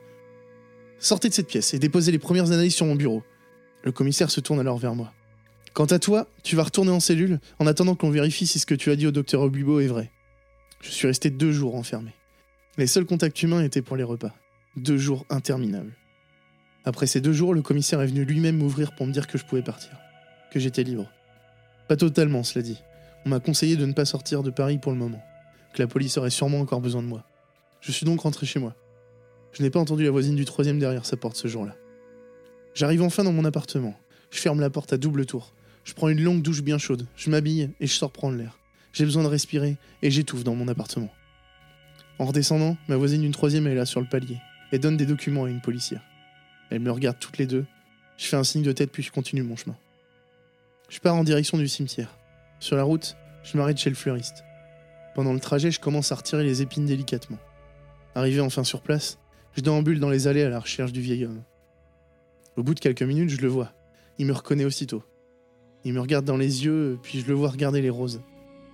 Sortez de cette pièce et déposez les premières analyses sur mon bureau. Le commissaire se tourne alors vers moi. Quant à toi, tu vas retourner en cellule en attendant qu'on vérifie si ce que tu as dit au docteur Obubo est vrai. Je suis resté deux jours enfermé. Les seuls contacts humains étaient pour les repas. Deux jours interminables. Après ces deux jours, le commissaire est venu lui-même m'ouvrir pour me dire que je pouvais partir. Que j'étais libre. Pas totalement, cela dit. On m'a conseillé de ne pas sortir de Paris pour le moment. Que la police aurait sûrement encore besoin de moi. Je suis donc rentré chez moi. Je n'ai pas entendu la voisine du troisième derrière sa porte ce jour-là. J'arrive enfin dans mon appartement. Je ferme la porte à double tour. Je prends une longue douche bien chaude. Je m'habille et je sors prendre l'air. J'ai besoin de respirer et j'étouffe dans mon appartement. En redescendant, ma voisine d'une troisième est là sur le palier et donne des documents à une policière. Elle me regarde toutes les deux. Je fais un signe de tête puis je continue mon chemin. Je pars en direction du cimetière. Sur la route, je m'arrête chez le fleuriste. Pendant le trajet, je commence à retirer les épines délicatement. Arrivé enfin sur place, je déambule dans les allées à la recherche du vieil homme. Au bout de quelques minutes, je le vois. Il me reconnaît aussitôt. Il me regarde dans les yeux, puis je le vois regarder les roses.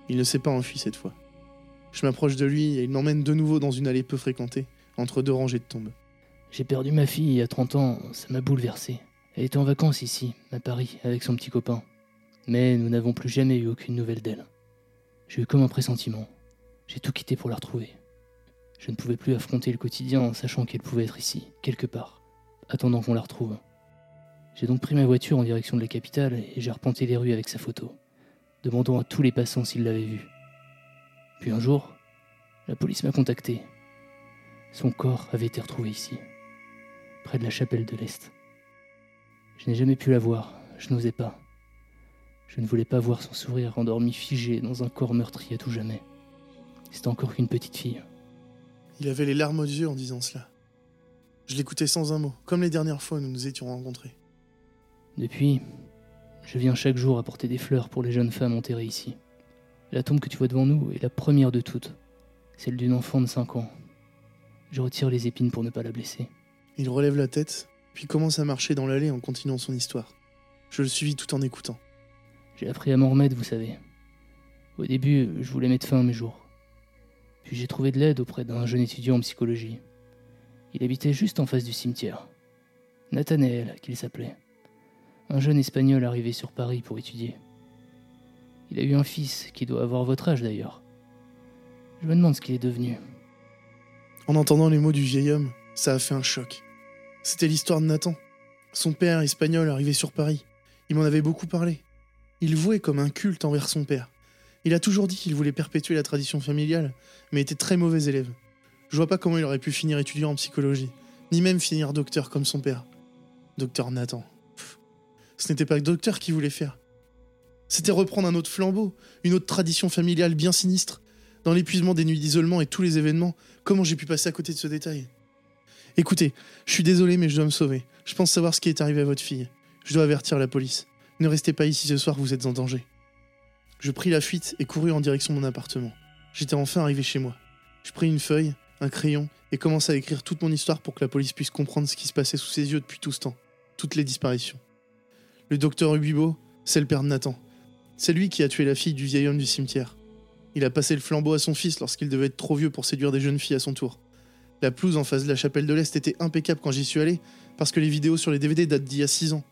Il ne s'est pas enfui cette fois. Je m'approche de lui et il m'emmène de nouveau dans une allée peu fréquentée, entre deux rangées de tombes.
J'ai perdu ma fille il y a 30 ans, ça m'a bouleversé. Elle était en vacances ici, à Paris, avec son petit copain. Mais nous n'avons plus jamais eu aucune nouvelle d'elle. J'ai eu comme un pressentiment. J'ai tout quitté pour la retrouver. Je ne pouvais plus affronter le quotidien en sachant qu'elle pouvait être ici, quelque part, attendant qu'on la retrouve. J'ai donc pris ma voiture en direction de la capitale et j'ai arpenté les rues avec sa photo, demandant à tous les passants s'ils l'avaient vue. Puis un jour, la police m'a contacté. Son corps avait été retrouvé ici, près de la chapelle de l'Est. Je n'ai jamais pu la voir, je n'osais pas. Je ne voulais pas voir son sourire endormi figé dans un corps meurtri à tout jamais. C'était encore qu'une petite fille.
Il avait les larmes aux yeux en disant cela. Je l'écoutais sans un mot, comme les dernières fois où nous nous étions rencontrés.
Depuis, je viens chaque jour apporter des fleurs pour les jeunes femmes enterrées ici. La tombe que tu vois devant nous est la première de toutes, celle d'une enfant de 5 ans. Je retire les épines pour ne pas la blesser.
Il relève la tête, puis commence à marcher dans l'allée en continuant son histoire. Je le suivis tout en écoutant.
J'ai appris à m'en remettre, vous savez. Au début, je voulais mettre fin à mes jours. Puis j'ai trouvé de l'aide auprès d'un jeune étudiant en psychologie. Il habitait juste en face du cimetière. Nathanaël, qu'il s'appelait. Un jeune espagnol arrivé sur Paris pour étudier. Il a eu un fils qui doit avoir votre âge d'ailleurs. Je me demande ce qu'il est devenu.
En entendant les mots du vieil homme, ça a fait un choc. C'était l'histoire de Nathan. Son père espagnol arrivé sur Paris. Il m'en avait beaucoup parlé. Il vouait comme un culte envers son père. Il a toujours dit qu'il voulait perpétuer la tradition familiale, mais était très mauvais élève. Je vois pas comment il aurait pu finir étudiant en psychologie, ni même finir docteur comme son père. Docteur Nathan. Pff. Ce n'était pas docteur qui voulait faire. C'était reprendre un autre flambeau, une autre tradition familiale bien sinistre. Dans l'épuisement des nuits d'isolement et tous les événements, comment j'ai pu passer à côté de ce détail? Écoutez, je suis désolé, mais je dois me sauver. Je pense savoir ce qui est arrivé à votre fille. Je dois avertir la police. Ne restez pas ici ce soir, vous êtes en danger. Je pris la fuite et courus en direction de mon appartement. J'étais enfin arrivé chez moi. Je pris une feuille, un crayon et commençai à écrire toute mon histoire pour que la police puisse comprendre ce qui se passait sous ses yeux depuis tout ce temps. Toutes les disparitions. Le docteur Ubibo, c'est le père de Nathan. C'est lui qui a tué la fille du vieil homme du cimetière. Il a passé le flambeau à son fils lorsqu'il devait être trop vieux pour séduire des jeunes filles à son tour. La pelouse en face de la chapelle de l'Est était impeccable quand j'y suis allé, parce que les vidéos sur les DVD datent d'il y a 6 ans.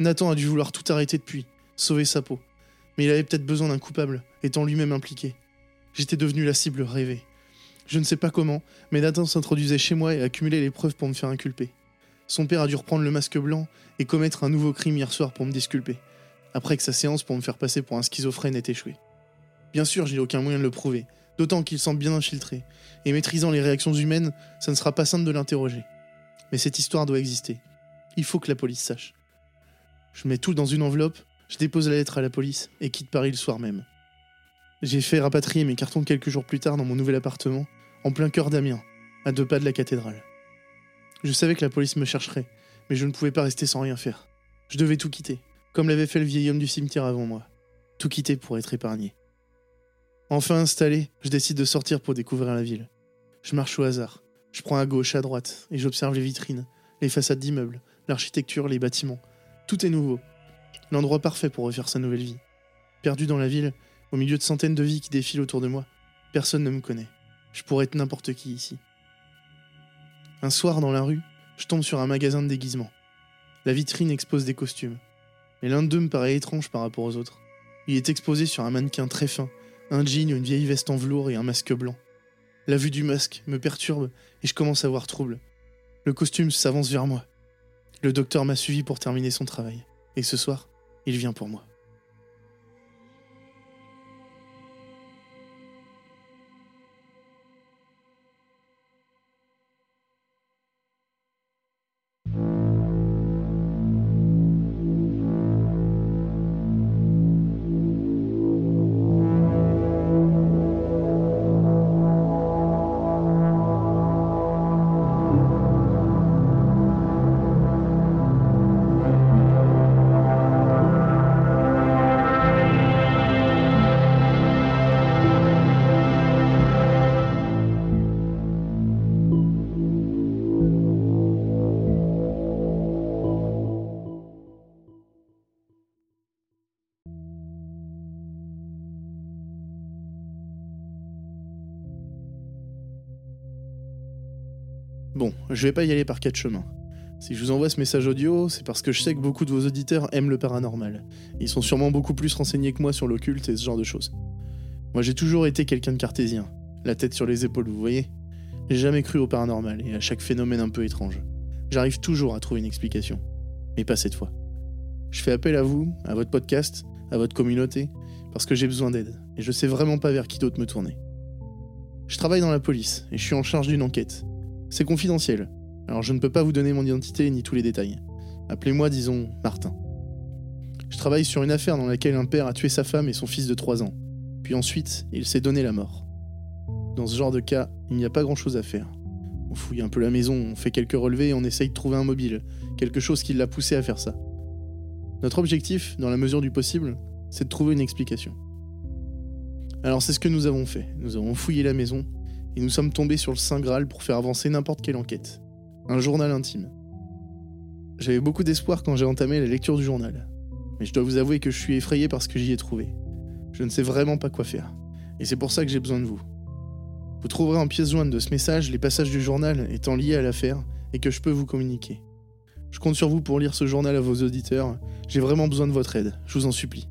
Nathan a dû vouloir tout arrêter depuis, sauver sa peau. Mais il avait peut-être besoin d'un coupable, étant lui-même impliqué. J'étais devenu la cible rêvée. Je ne sais pas comment, mais Nathan s'introduisait chez moi et accumulait les preuves pour me faire inculper. Son père a dû reprendre le masque blanc et commettre un nouveau crime hier soir pour me disculper, après que sa séance pour me faire passer pour un schizophrène ait échoué. Bien sûr, j'ai aucun moyen de le prouver, d'autant qu'il semble bien infiltré, et maîtrisant les réactions humaines, ça ne sera pas simple de l'interroger. Mais cette histoire doit exister. Il faut que la police sache. Je mets tout dans une enveloppe, je dépose la lettre à la police et quitte Paris le soir même. J'ai fait rapatrier mes cartons quelques jours plus tard dans mon nouvel appartement, en plein cœur d'Amiens, à deux pas de la cathédrale. Je savais que la police me chercherait, mais je ne pouvais pas rester sans rien faire. Je devais tout quitter, comme l'avait fait le vieil homme du cimetière avant moi. Tout quitter pour être épargné. Enfin installé, je décide de sortir pour découvrir la ville. Je marche au hasard. Je prends à gauche, à droite, et j'observe les vitrines, les façades d'immeubles, l'architecture, les bâtiments. Tout est nouveau. L'endroit parfait pour refaire sa nouvelle vie. Perdu dans la ville, au milieu de centaines de vies qui défilent autour de moi, personne ne me connaît. Je pourrais être n'importe qui ici. Un soir, dans la rue, je tombe sur un magasin de déguisement. La vitrine expose des costumes. Mais l'un d'eux me paraît étrange par rapport aux autres. Il est exposé sur un mannequin très fin, un jean, une vieille veste en velours et un masque blanc. La vue du masque me perturbe et je commence à avoir trouble. Le costume s'avance vers moi. Le docteur m'a suivi pour terminer son travail. Et ce soir, il vient pour moi. Je vais pas y aller par quatre chemins. Si je vous envoie ce message audio, c'est parce que je sais que beaucoup de vos auditeurs aiment le paranormal. Ils sont sûrement beaucoup plus renseignés que moi sur l'occulte et ce genre de choses. Moi j'ai toujours été quelqu'un de cartésien, la tête sur les épaules, vous voyez J'ai jamais cru au paranormal et à chaque phénomène un peu étrange. J'arrive toujours à trouver une explication. Mais pas cette fois. Je fais appel à vous, à votre podcast, à votre communauté, parce que j'ai besoin d'aide, et je sais vraiment pas vers qui d'autre me tourner. Je travaille dans la police, et je suis en charge d'une enquête. C'est confidentiel, alors je ne peux pas vous donner mon identité ni tous les détails. Appelez-moi, disons, Martin. Je travaille sur une affaire dans laquelle un père a tué sa femme et son fils de 3 ans. Puis ensuite, il s'est donné la mort. Dans ce genre de cas, il n'y a pas grand-chose à faire. On fouille un peu la maison, on fait quelques relevés et on essaye de trouver un mobile, quelque chose qui l'a poussé à faire ça. Notre objectif, dans la mesure du possible, c'est de trouver une explication. Alors c'est ce que nous avons fait. Nous avons fouillé la maison et nous sommes tombés sur le Saint Graal pour faire avancer n'importe quelle enquête. Un journal intime. J'avais beaucoup d'espoir quand j'ai entamé la lecture du journal. Mais je dois vous avouer que je suis effrayé par ce que j'y ai trouvé. Je ne sais vraiment pas quoi faire. Et c'est pour ça que j'ai besoin de vous. Vous trouverez en pièce jointe de ce message les passages du journal étant liés à l'affaire et que je peux vous communiquer. Je compte sur vous pour lire ce journal à vos auditeurs. J'ai vraiment besoin de votre aide, je vous en supplie.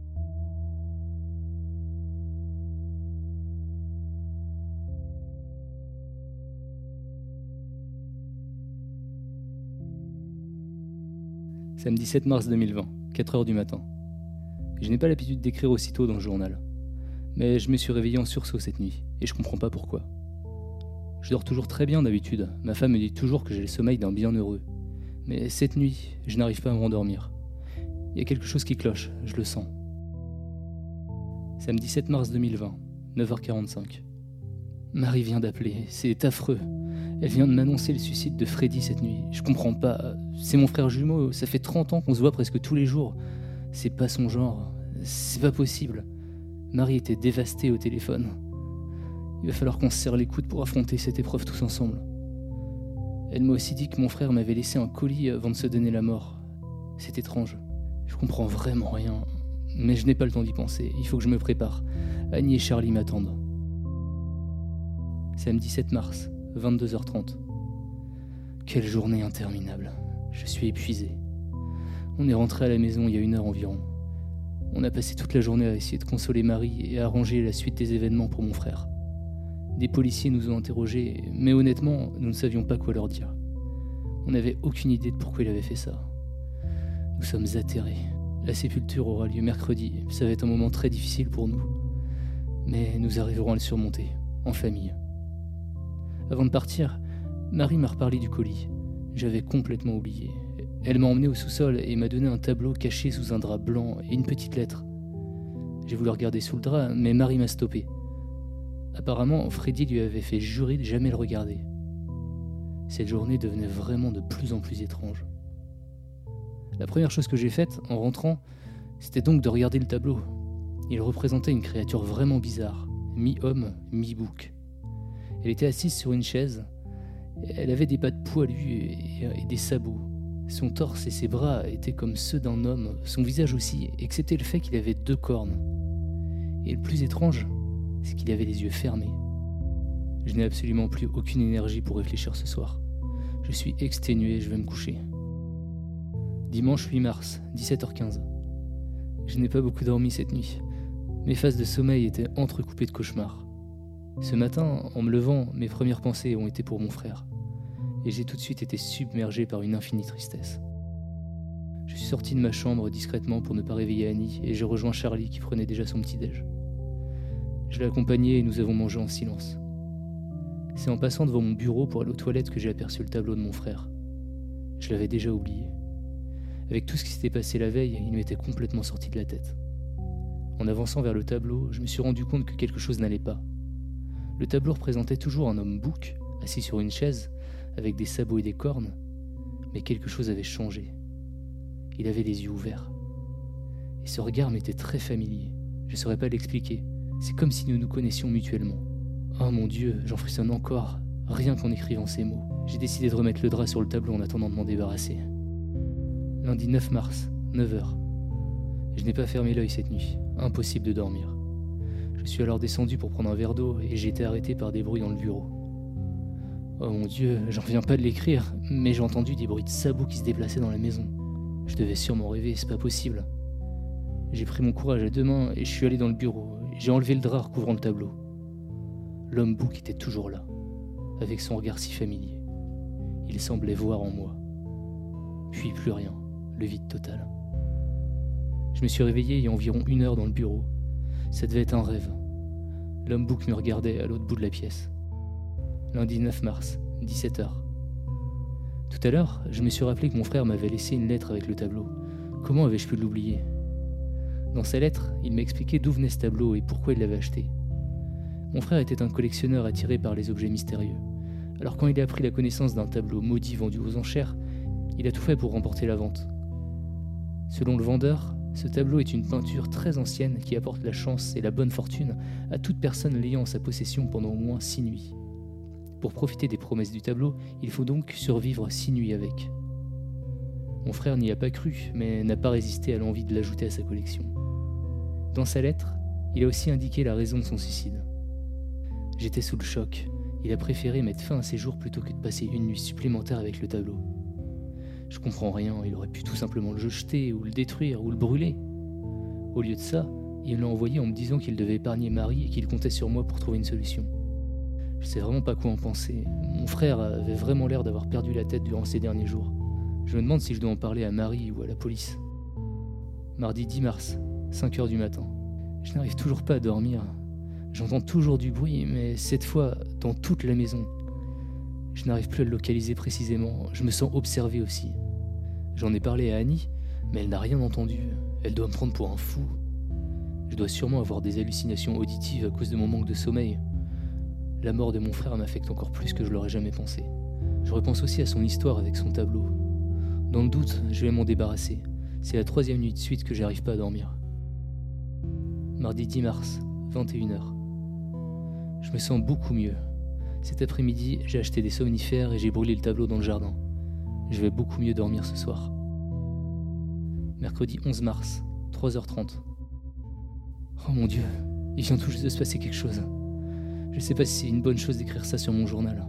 Samedi 7 mars 2020, 4h du matin. Je n'ai pas l'habitude d'écrire aussitôt dans le journal. Mais je me suis réveillé en sursaut cette nuit, et je comprends pas pourquoi. Je dors toujours très bien d'habitude, ma femme me dit toujours que j'ai le sommeil d'un bienheureux. Mais cette nuit, je n'arrive pas à me rendormir. Il y a quelque chose qui cloche, je le sens. Samedi 7 mars 2020, 9h45. Marie vient d'appeler, c'est affreux. Elle vient de m'annoncer le suicide de Freddy cette nuit. Je comprends pas. C'est mon frère jumeau, ça fait 30 ans qu'on se voit presque tous les jours. C'est pas son genre. C'est pas possible. Marie était dévastée au téléphone. Il va falloir qu'on se serre les coudes pour affronter cette épreuve tous ensemble. Elle m'a aussi dit que mon frère m'avait laissé un colis avant de se donner la mort. C'est étrange. Je comprends vraiment rien. Mais je n'ai pas le temps d'y penser. Il faut que je me prépare. Annie et Charlie m'attendent. Samedi 7 mars, 22h30. Quelle journée interminable. Je suis épuisé. On est rentré à la maison il y a une heure environ. On a passé toute la journée à essayer de consoler Marie et à arranger la suite des événements pour mon frère. Des policiers nous ont interrogés, mais honnêtement, nous ne savions pas quoi leur dire. On n'avait aucune idée de pourquoi il avait fait ça. Nous sommes atterrés. La sépulture aura lieu mercredi. Ça va être un moment très difficile pour nous. Mais nous arriverons à le surmonter, en famille. Avant de partir, Marie m'a reparlé du colis. J'avais complètement oublié. Elle m'a emmené au sous-sol et m'a donné un tableau caché sous un drap blanc et une petite lettre. J'ai voulu regarder sous le drap, mais Marie m'a stoppé. Apparemment, Freddy lui avait fait jurer de jamais le regarder. Cette journée devenait vraiment de plus en plus étrange. La première chose que j'ai faite en rentrant, c'était donc de regarder le tableau. Il représentait une créature vraiment bizarre, mi-homme, mi-bouc. Elle était assise sur une chaise. Elle avait des pattes poilues et, des sabots. Son torse et ses bras étaient comme ceux d'un homme, son visage aussi, excepté le fait qu'il avait deux cornes. Et le plus étrange, c'est qu'il avait les yeux fermés. Je n'ai absolument plus aucune énergie pour réfléchir ce soir. Je suis exténué, je vais me coucher. Dimanche 8 mars, 17h15. Je n'ai pas beaucoup dormi cette nuit. Mes phases de sommeil étaient entrecoupées de cauchemars. Ce matin, en me levant, mes premières pensées ont été pour mon frère. Et j'ai tout de suite été submergé par une infinie tristesse. Je suis sorti de ma chambre discrètement pour ne pas réveiller Annie et j'ai rejoint Charlie qui prenait déjà son petit-déj. Je l'ai accompagné et nous avons mangé en silence. C'est en passant devant mon bureau pour aller aux toilettes que j'ai aperçu le tableau de mon frère. Je l'avais déjà oublié. Avec tout ce qui s'était passé la veille, il m'était complètement sorti de la tête. En avançant vers le tableau, je me suis rendu compte que quelque chose n'allait pas. Le tableau représentait toujours un homme bouc, assis sur une chaise, avec des sabots et des cornes, mais quelque chose avait changé. Il avait les yeux ouverts. Et ce regard m'était très familier. Je ne saurais pas l'expliquer. C'est comme si nous nous connaissions mutuellement. Oh mon Dieu, j'en frissonne encore, rien qu'en écrivant ces mots. J'ai décidé de remettre le drap sur le tableau en attendant de m'en débarrasser. Lundi 9 mars, 9h. Je n'ai pas fermé l'œil cette nuit. Impossible de dormir. Je suis alors descendu pour prendre un verre d'eau et j'ai été arrêté par des bruits dans le bureau. Oh mon dieu, j'en reviens pas de l'écrire, mais j'ai entendu des bruits de sabots qui se déplaçaient dans la maison. Je devais sûrement rêver, c'est pas possible. J'ai pris mon courage à deux mains et je suis allé dans le bureau. J'ai enlevé le drap recouvrant le tableau. L'homme bouc était toujours là, avec son regard si familier. Il semblait voir en moi. Puis plus rien, le vide total. Je me suis réveillé il y a environ une heure dans le bureau. Ça devait être un rêve. L'homme bouc me regardait à l'autre bout de la pièce. Lundi 9 mars, 17h. Tout à l'heure, je me suis rappelé que mon frère m'avait laissé une lettre avec le tableau. Comment avais-je pu l'oublier? Dans sa lettre, il m'expliquait d'où venait ce tableau et pourquoi il l'avait acheté. Mon frère était un collectionneur attiré par les objets mystérieux. Alors quand il a appris la connaissance d'un tableau maudit vendu aux enchères, il a tout fait pour remporter la vente. Selon le vendeur, ce tableau est une peinture très ancienne qui apporte la chance et la bonne fortune à toute personne l'ayant en sa possession pendant au moins six nuits. Pour profiter des promesses du tableau, il faut donc survivre six nuits avec. Mon frère n'y a pas cru, mais n'a pas résisté à l'envie de l'ajouter à sa collection. Dans sa lettre, il a aussi indiqué la raison de son suicide. J'étais sous le choc. Il a préféré mettre fin à ses jours plutôt que de passer une nuit supplémentaire avec le tableau. Je comprends rien, il aurait pu tout simplement le jeter, ou le détruire, ou le brûler. Au lieu de ça, il l'a envoyé en me disant qu'il devait épargner Marie et qu'il comptait sur moi pour trouver une solution. Je sais vraiment pas quoi en penser. Mon frère avait vraiment l'air d'avoir perdu la tête durant ces derniers jours. Je me demande si je dois en parler à Marie ou à la police. Mardi 10 mars, 5 heures du matin. Je n'arrive toujours pas à dormir. J'entends toujours du bruit, mais cette fois dans toute la maison. Je n'arrive plus à le localiser précisément. Je me sens observé aussi. J'en ai parlé à Annie, mais elle n'a rien entendu. Elle doit me prendre pour un fou. Je dois sûrement avoir des hallucinations auditives à cause de mon manque de sommeil. La mort de mon frère m'affecte encore plus que je l'aurais jamais pensé. Je repense aussi à son histoire avec son tableau. Dans le doute, je vais m'en débarrasser. C'est la troisième nuit de suite que j'arrive pas à dormir. Mardi 10 mars, 21h. Je me sens beaucoup mieux. Cet après-midi, j'ai acheté des somnifères et j'ai brûlé le tableau dans le jardin. Je vais beaucoup mieux dormir ce soir. Mercredi 11 mars, 3h30. Oh mon dieu, il vient tout juste de se passer quelque chose. Je sais pas si c'est une bonne chose d'écrire ça sur mon journal.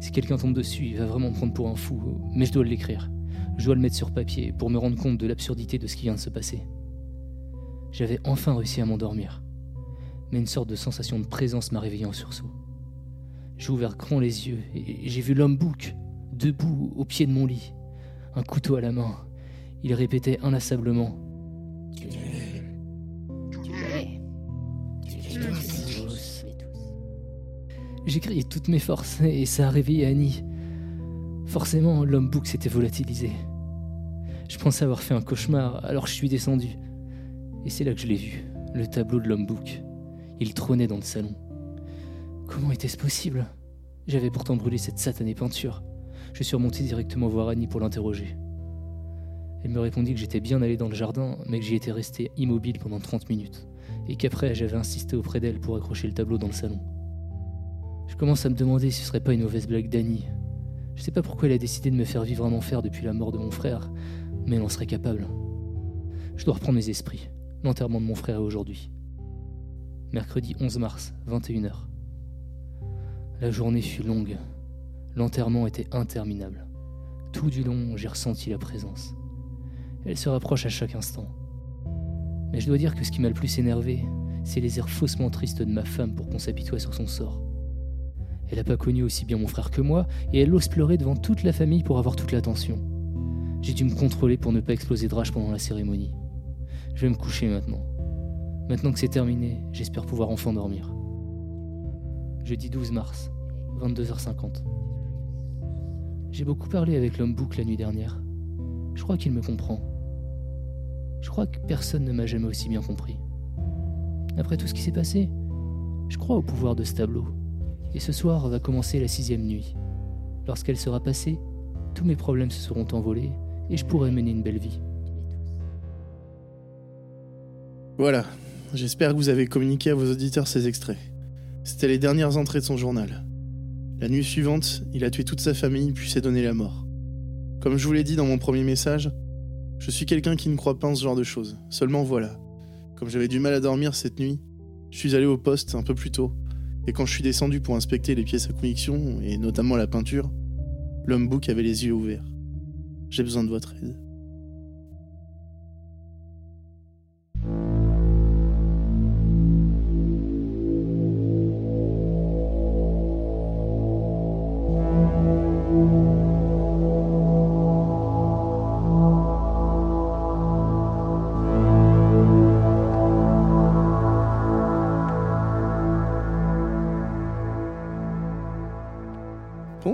Si quelqu'un tombe dessus, il va vraiment me prendre pour un fou, mais je dois l'écrire. Je dois le mettre sur papier pour me rendre compte de l'absurdité de ce qui vient de se passer. J'avais enfin réussi à m'endormir, mais une sorte de sensation de présence m'a réveillé en sursaut. J'ai ouvert grand les yeux et j'ai vu l'homme bouc, debout au pied de mon lit, un couteau à la main. Il répétait inlassablement J'ai crié toutes mes forces et ça a réveillé Annie. Forcément, l'homme bouc s'était volatilisé. Je pensais avoir fait un cauchemar, alors je suis descendu. Et c'est là que je l'ai vu, le tableau de l'homme bouc. Il trônait dans le salon. Comment était-ce possible? J'avais pourtant brûlé cette satanée peinture. Je suis remonté directement voir Annie pour l'interroger. Elle me répondit que j'étais bien allé dans le jardin, mais que j'y étais resté immobile pendant 30 minutes, et qu'après j'avais insisté auprès d'elle pour accrocher le tableau dans le salon. Je commence à me demander si ce serait pas une mauvaise blague d'Annie. Je sais pas pourquoi elle a décidé de me faire vivre un enfer depuis la mort de mon frère, mais elle en serait capable. Je dois reprendre mes esprits. L'enterrement de mon frère est aujourd'hui. Mercredi 11 mars, 21h. La journée fut longue. L'enterrement était interminable. Tout du long, j'ai ressenti la présence. Elle se rapproche à chaque instant. Mais je dois dire que ce qui m'a le plus énervé, c'est les airs faussement tristes de ma femme pour qu'on s'apitoie sur son sort. Elle n'a pas connu aussi bien mon frère que moi, et elle ose pleurer devant toute la famille pour avoir toute l'attention. J'ai dû me contrôler pour ne pas exploser de rage pendant la cérémonie. Je vais me coucher maintenant. Maintenant que c'est terminé, j'espère pouvoir enfin dormir. Jeudi 12 mars, 22h50. J'ai beaucoup parlé avec l'homme bouc la nuit dernière. Je crois qu'il me comprend. Je crois que personne ne m'a jamais aussi bien compris. Après tout ce qui s'est passé, je crois au pouvoir de ce tableau. Et ce soir va commencer la sixième nuit. Lorsqu'elle sera passée, tous mes problèmes se seront envolés et je pourrai mener une belle vie.
Voilà, j'espère que vous avez communiqué à vos auditeurs ces extraits. C'était les dernières entrées de son journal. La nuit suivante, il a tué toute sa famille puis s'est donné la mort. Comme je vous l'ai dit dans mon premier message, je suis quelqu'un qui ne croit pas en ce genre de choses. Seulement voilà, comme j'avais du mal à dormir cette nuit, je suis allé au poste un peu plus tôt, et quand je suis descendu pour inspecter les pièces à conviction, et notamment la peinture, l'homme bouc avait les yeux ouverts. J'ai besoin de votre aide.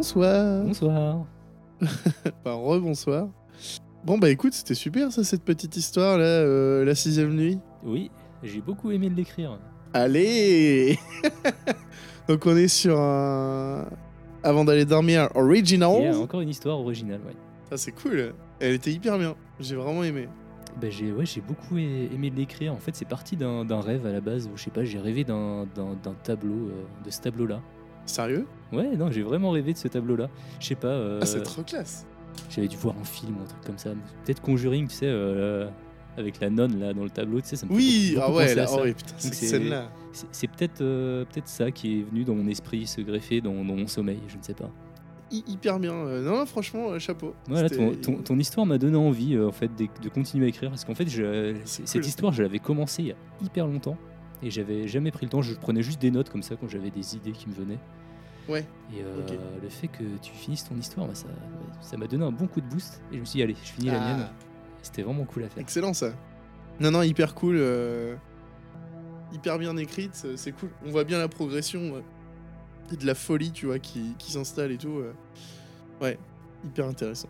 Bonsoir.
Bonsoir. [LAUGHS]
Enfin, rebonsoir. Bon bah écoute, c'était super ça, cette petite histoire là, euh, la sixième nuit.
Oui, j'ai beaucoup aimé l'écrire.
Allez [LAUGHS] Donc on est sur un... Avant d'aller dormir, original.
Il y a encore une histoire originale, ouais.
Ça c'est cool. Elle était hyper bien. J'ai vraiment aimé.
Bah, j'ai ouais, j'ai beaucoup aimé l'écrire. En fait, c'est parti d'un rêve à la base où je sais pas, j'ai rêvé d'un tableau, euh, de ce tableau-là.
Sérieux?
Ouais, non, j'ai vraiment rêvé de ce tableau-là. Je sais pas, euh,
Ah c'est trop classe.
j'avais dû voir un film ou un truc comme ça. Peut-être Conjuring, tu sais, euh, avec la nonne là dans le tableau, tu sais, ça me fait
Oui,
beaucoup
ah ouais, là, oh, putain, cette
c'est-
scène-là.
C'est peut-être euh, peut-être ça qui est venu dans mon esprit, se greffer dans, dans mon sommeil, je ne sais pas.
Hy- Hyper bien. Non, franchement, chapeau.
Voilà, ton, ton- ton histoire m'a donné envie en fait de, de continuer à écrire parce qu'en fait je- cette
cool.
histoire je l'avais commencée il y a hyper longtemps et j'avais jamais pris le temps. Je prenais juste des notes comme ça quand j'avais des idées qui me venaient.
Ouais.
Et euh, le fait que tu finisses ton histoire, bah, ça ça m'a donné un bon coup de boost et je me suis dit allez, je finis la
Ah.
mienne. C'était vraiment cool à faire.
Excellent ça. Non, non, hyper cool. euh, Hyper bien écrite, c'est cool. On voit bien la progression euh, et de la folie, tu vois, qui, qui s'installe et tout. Ouais, hyper intéressant.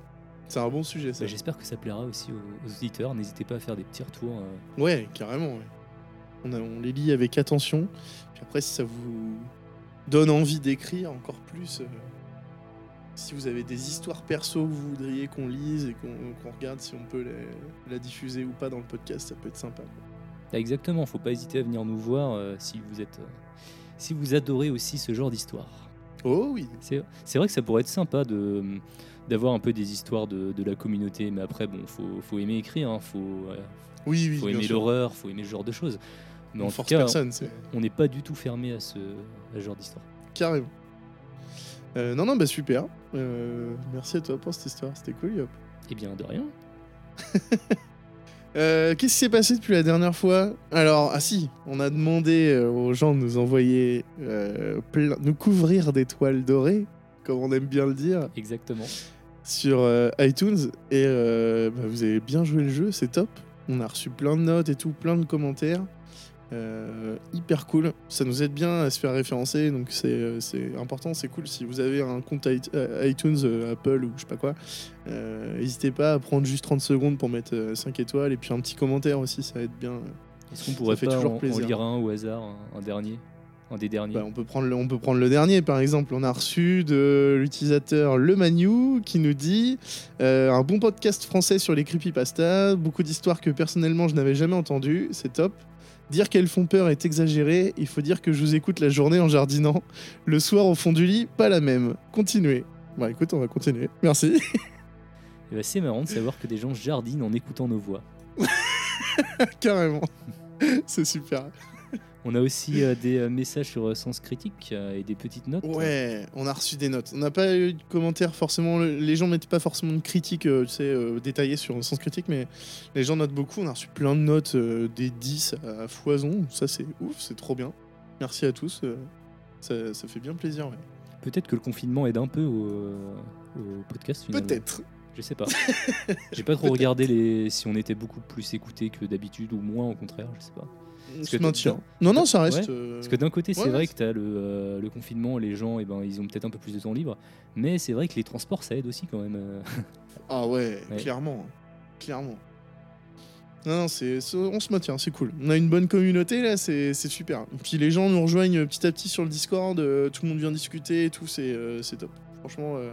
C'est un bon sujet ça.
Bah, J'espère que ça plaira aussi aux, aux auditeurs. N'hésitez pas à faire des petits retours. euh,
Ouais, carrément. ouais. On, a- on les lit avec attention. Puis après, si ça vous donne envie d'écrire encore plus, euh, si vous avez des histoires perso que vous voudriez qu'on lise et qu'on regarde si on peut la, la diffuser ou pas dans le podcast, ça peut être sympa. quoi.
Exactement, faut pas hésiter à venir nous voir euh, si vous êtes, euh, si vous adorez aussi ce genre d'histoire.
Oh oui,
C'est vrai que ça pourrait être sympa de d'avoir un peu des histoires de, de la communauté, mais après bon, faut, faut aimer écrire, hein, faut, euh,
oui, oui.
faut aimer l'horreur, faut aimer ce genre de choses. Mais
On
en
force
cas,
personne, c'est
on n'est pas du tout fermé à ce, à ce genre d'histoire.
carrément. Euh, non, non, bah super. Euh, merci à toi pour cette histoire, c'était cool, Yop.
Eh bien, de rien. [LAUGHS]
Euh, Qu'est-ce qui s'est passé depuis la dernière fois? Alors, ah si, on a demandé aux gens de nous envoyer, plein- nous couvrir d'étoiles dorées, comme on aime bien le dire,
Exactement.
sur iTunes. Et bah, vous avez bien joué le jeu, c'est top. On a reçu plein de notes et tout, plein de commentaires. Euh, hyper cool. Ça nous aide bien à se faire référencer, donc c'est euh, important, c'est cool. Si vous avez un compte euh, iTunes, Apple ou je sais pas quoi, euh, n'hésitez pas à prendre juste 30 secondes pour mettre euh, 5 étoiles et puis un petit commentaire aussi, ça aide bien.
Est-ce qu'on pourrait
fait
pas
toujours
en, en
plaisir.
lire un au hasard, un, un dernier, un des derniers?
Bah, on, peut prendre le, on peut prendre le dernier par exemple. On a reçu de l'utilisateur Le Manu qui nous dit euh, un bon podcast français sur les creepypasta, beaucoup d'histoires que personnellement je n'avais jamais entendues, c'est top. Dire qu'elles font peur est exagéré, il faut dire que je vous écoute la journée en jardinant. Le soir au fond du lit, pas la même. Continuez. Bah écoute, on va continuer. Merci.
Bah, c'est marrant de savoir que des gens jardinent en écoutant nos voix. [LAUGHS]
Carrément. C'est super.
On a aussi euh, des euh, messages sur euh, Sens Critique et des petites notes.
Ouais, on a reçu des notes. On n'a pas eu de commentaires forcément. le- Les gens mettent pas forcément de critiques, tu sais, détaillées sur sens critique, mais les gens notent beaucoup. On a reçu plein de notes, des 10 à foison. Ça, c'est ouf, c'est trop bien. Merci à tous. ça, ça fait bien plaisir, ouais.
Peut-être que le confinement aide un peu au, au podcast.
Peut-être.
Je sais pas. [LAUGHS] J'ai pas trop regardé les... si on était beaucoup plus écouté que d'habitude ou moins au contraire, je sais pas.
Se maintient. Non, non, ça reste.
Ouais,
euh,
Parce que d'un côté, c'est
ouais,
vrai que tu as le, euh, le confinement, les gens, eh ben, ils ont peut-être un peu plus de temps libre, mais c'est vrai que les transports, ça aide aussi quand même. euh. [LAUGHS]
Ah ouais,
Ouais.
clairement. Clairement. Non, non, c'est, on se maintient, c'est cool. On a une bonne communauté là, c'est, super. Puis les gens nous rejoignent petit à petit sur le Discord, euh, tout le monde vient discuter et tout, c'est, euh, c'est top. Franchement, euh,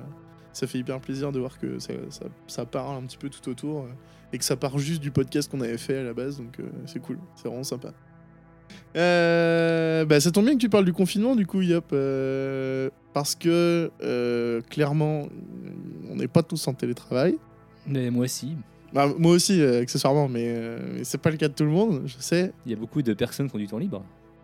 ça fait hyper plaisir de voir que ça, ça, ça parle un petit peu tout autour euh, et que ça part juste du podcast qu'on avait fait à la base, donc euh, c'est cool, c'est vraiment sympa. Euh, bah, ça tombe bien que tu parles du confinement, du coup, Yop, euh, parce que euh, clairement, on n'est pas tous en télétravail.
Mais moi aussi,
Bah, moi aussi, euh, accessoirement, mais, euh, mais c'est pas le cas de tout le monde, je sais.
il y a beaucoup de personnes qui ont du temps libre.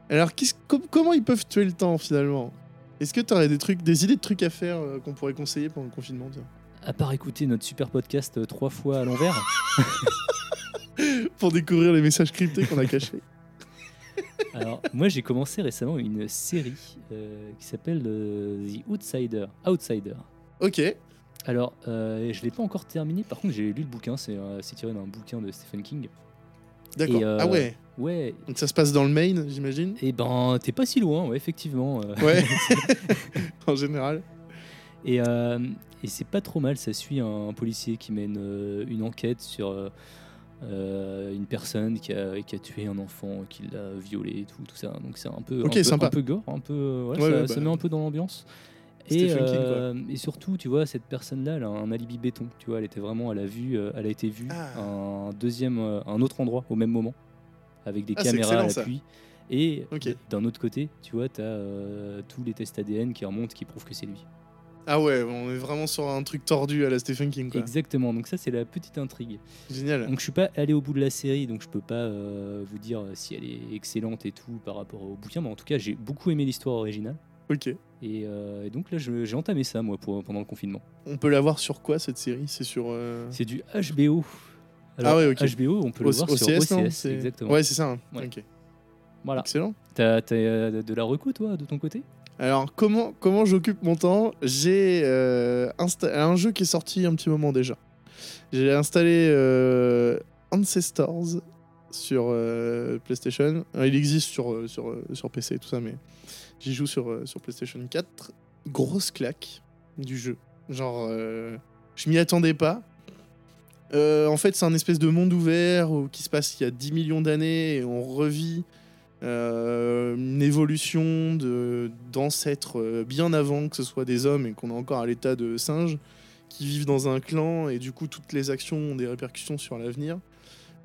Alors, com- comment ils peuvent tuer le temps finalement? Est-ce que tu aurais des trucs, des idées de trucs à faire qu'on pourrait conseiller pendant le confinement tiens?
À part écouter notre super podcast trois fois à l'envers, [LAUGHS]
Pour découvrir les messages cryptés qu'on a cachés. [LAUGHS]
alors moi j'ai commencé récemment une série euh, qui s'appelle euh, The Outsider. Outsider.
Ok,
Alors, euh, je l'ai pas encore terminé. Par contre, j'ai lu le bouquin. C'est tiré d'un bouquin de Stephen King.
d'accord. Ah ouais,
Ouais.
donc ça se passe dans le Maine, j'imagine?
Et ben, t'es pas si loin, ouais, effectivement.
Ouais, [LAUGHS] [LAUGHS] en général.
Et, et c'est pas trop mal. Ça suit un, un policier qui mène une enquête sur euh, euh, une personne qui a, qui a tué un enfant, qui l'a violé et tout, tout ça. Donc c'est un peu,
Ok,
un, peu
sympa.
un peu gore, un peu. euh, ouais,
Ouais,
ça,
ouais,
ça
bah,
met un peu dans l'ambiance. Et, euh, et surtout, tu vois, cette personne-là, elle a un alibi béton. Tu vois, elle était vraiment, elle a vu, euh, elle a été vue
Ah.
à un deuxième, euh, un autre endroit au même moment, avec des
Ah,
caméras à l'appui. Et d'un autre côté, tu vois, tu as tous les tests ADN qui remontent, qui prouvent que c'est lui.
Ah ouais, on est vraiment sur un truc tordu à la Stephen King, quoi.
Exactement, donc ça c'est la petite intrigue.
Génial.
Donc je suis pas allé au bout de la série, donc je peux pas euh, vous dire si elle est excellente et tout par rapport au bouquin, mais en tout cas j'ai beaucoup aimé l'histoire originale.
Ok.
Et, euh, et donc là j'ai entamé ça moi pour, pendant le confinement.
On peut la voir sur quoi cette série? C'est sur. euh,
C'est du HBO.
Ah ouais, ok.
HBO, on peut le
O-
voir sur
OCS, non?
Exactement.
Ouais, c'est ça. hein.
Ouais.
Ok.
Voilà.
Excellent.
T'as euh, de la reco toi de ton côté?
Alors, comment, comment j'occupe mon temps? J'ai euh, un jeu qui est sorti un petit moment déjà. J'ai installé euh, Ancestors sur euh, PlayStation. Il existe sur, sur, sur PC et tout ça, mais j'y joue sur, sur PlayStation 4. Grosse claque du jeu. Genre, je m'y attendais pas. En fait, c'est un espèce de monde ouvert où- qui se passe il y a 10 millions d'années et on revit une évolution d'ancêtres euh, bien avant que ce soit des hommes et qu'on est encore à l'état de singes qui vivent dans un clan et du coup toutes les actions ont des répercussions sur l'avenir.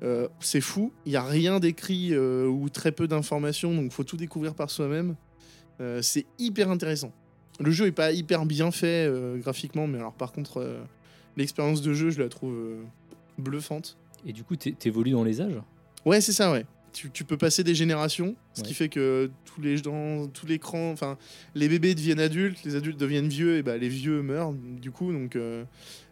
Euh, c'est fou, il n'y a rien d'écrit euh, ou très peu d'informations, donc faut tout découvrir par soi-même. Euh, c'est hyper intéressant. Le jeu est pas hyper bien fait euh, graphiquement, mais alors par contre, euh, l'expérience de jeu, je la trouve euh, bluffante.
Et du coup t'é- t'évolues dans les âges?
Ouais, c'est ça, ouais. Tu, tu peux passer des générations, ce
Ouais.
qui fait que tous les gens, tous les crans, enfin, les bébés deviennent adultes, les adultes deviennent vieux, et bah les vieux meurent du coup. Donc, euh,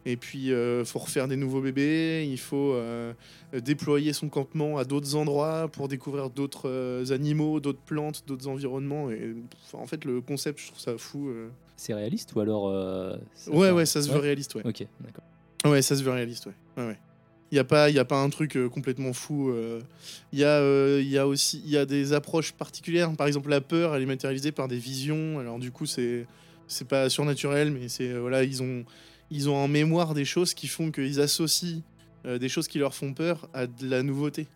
et puis euh, faut refaire des nouveaux bébés, il faut euh, déployer son campement à d'autres endroits pour découvrir d'autres euh, animaux, d'autres plantes, d'autres environnements. Et en fait, le concept, je trouve ça fou.
C'est réaliste ou alors ça
Ouais, ouais, ça se veut réaliste, ouais.
Ok, d'accord.
Ouais, ça se veut réaliste, ouais. ouais, ouais. Il n'y a, pas- a un truc complètement fou. Il y, a, y a aussi y a des approches particulières. Par exemple, la peur, elle est matérialisée par des visions. Alors, du coup, c'est c'est pas surnaturel, mais c'est euh, voilà, ils ont, ils ont en mémoire des choses qui font qu'ils associent euh, des choses qui leur font peur à de la nouveauté.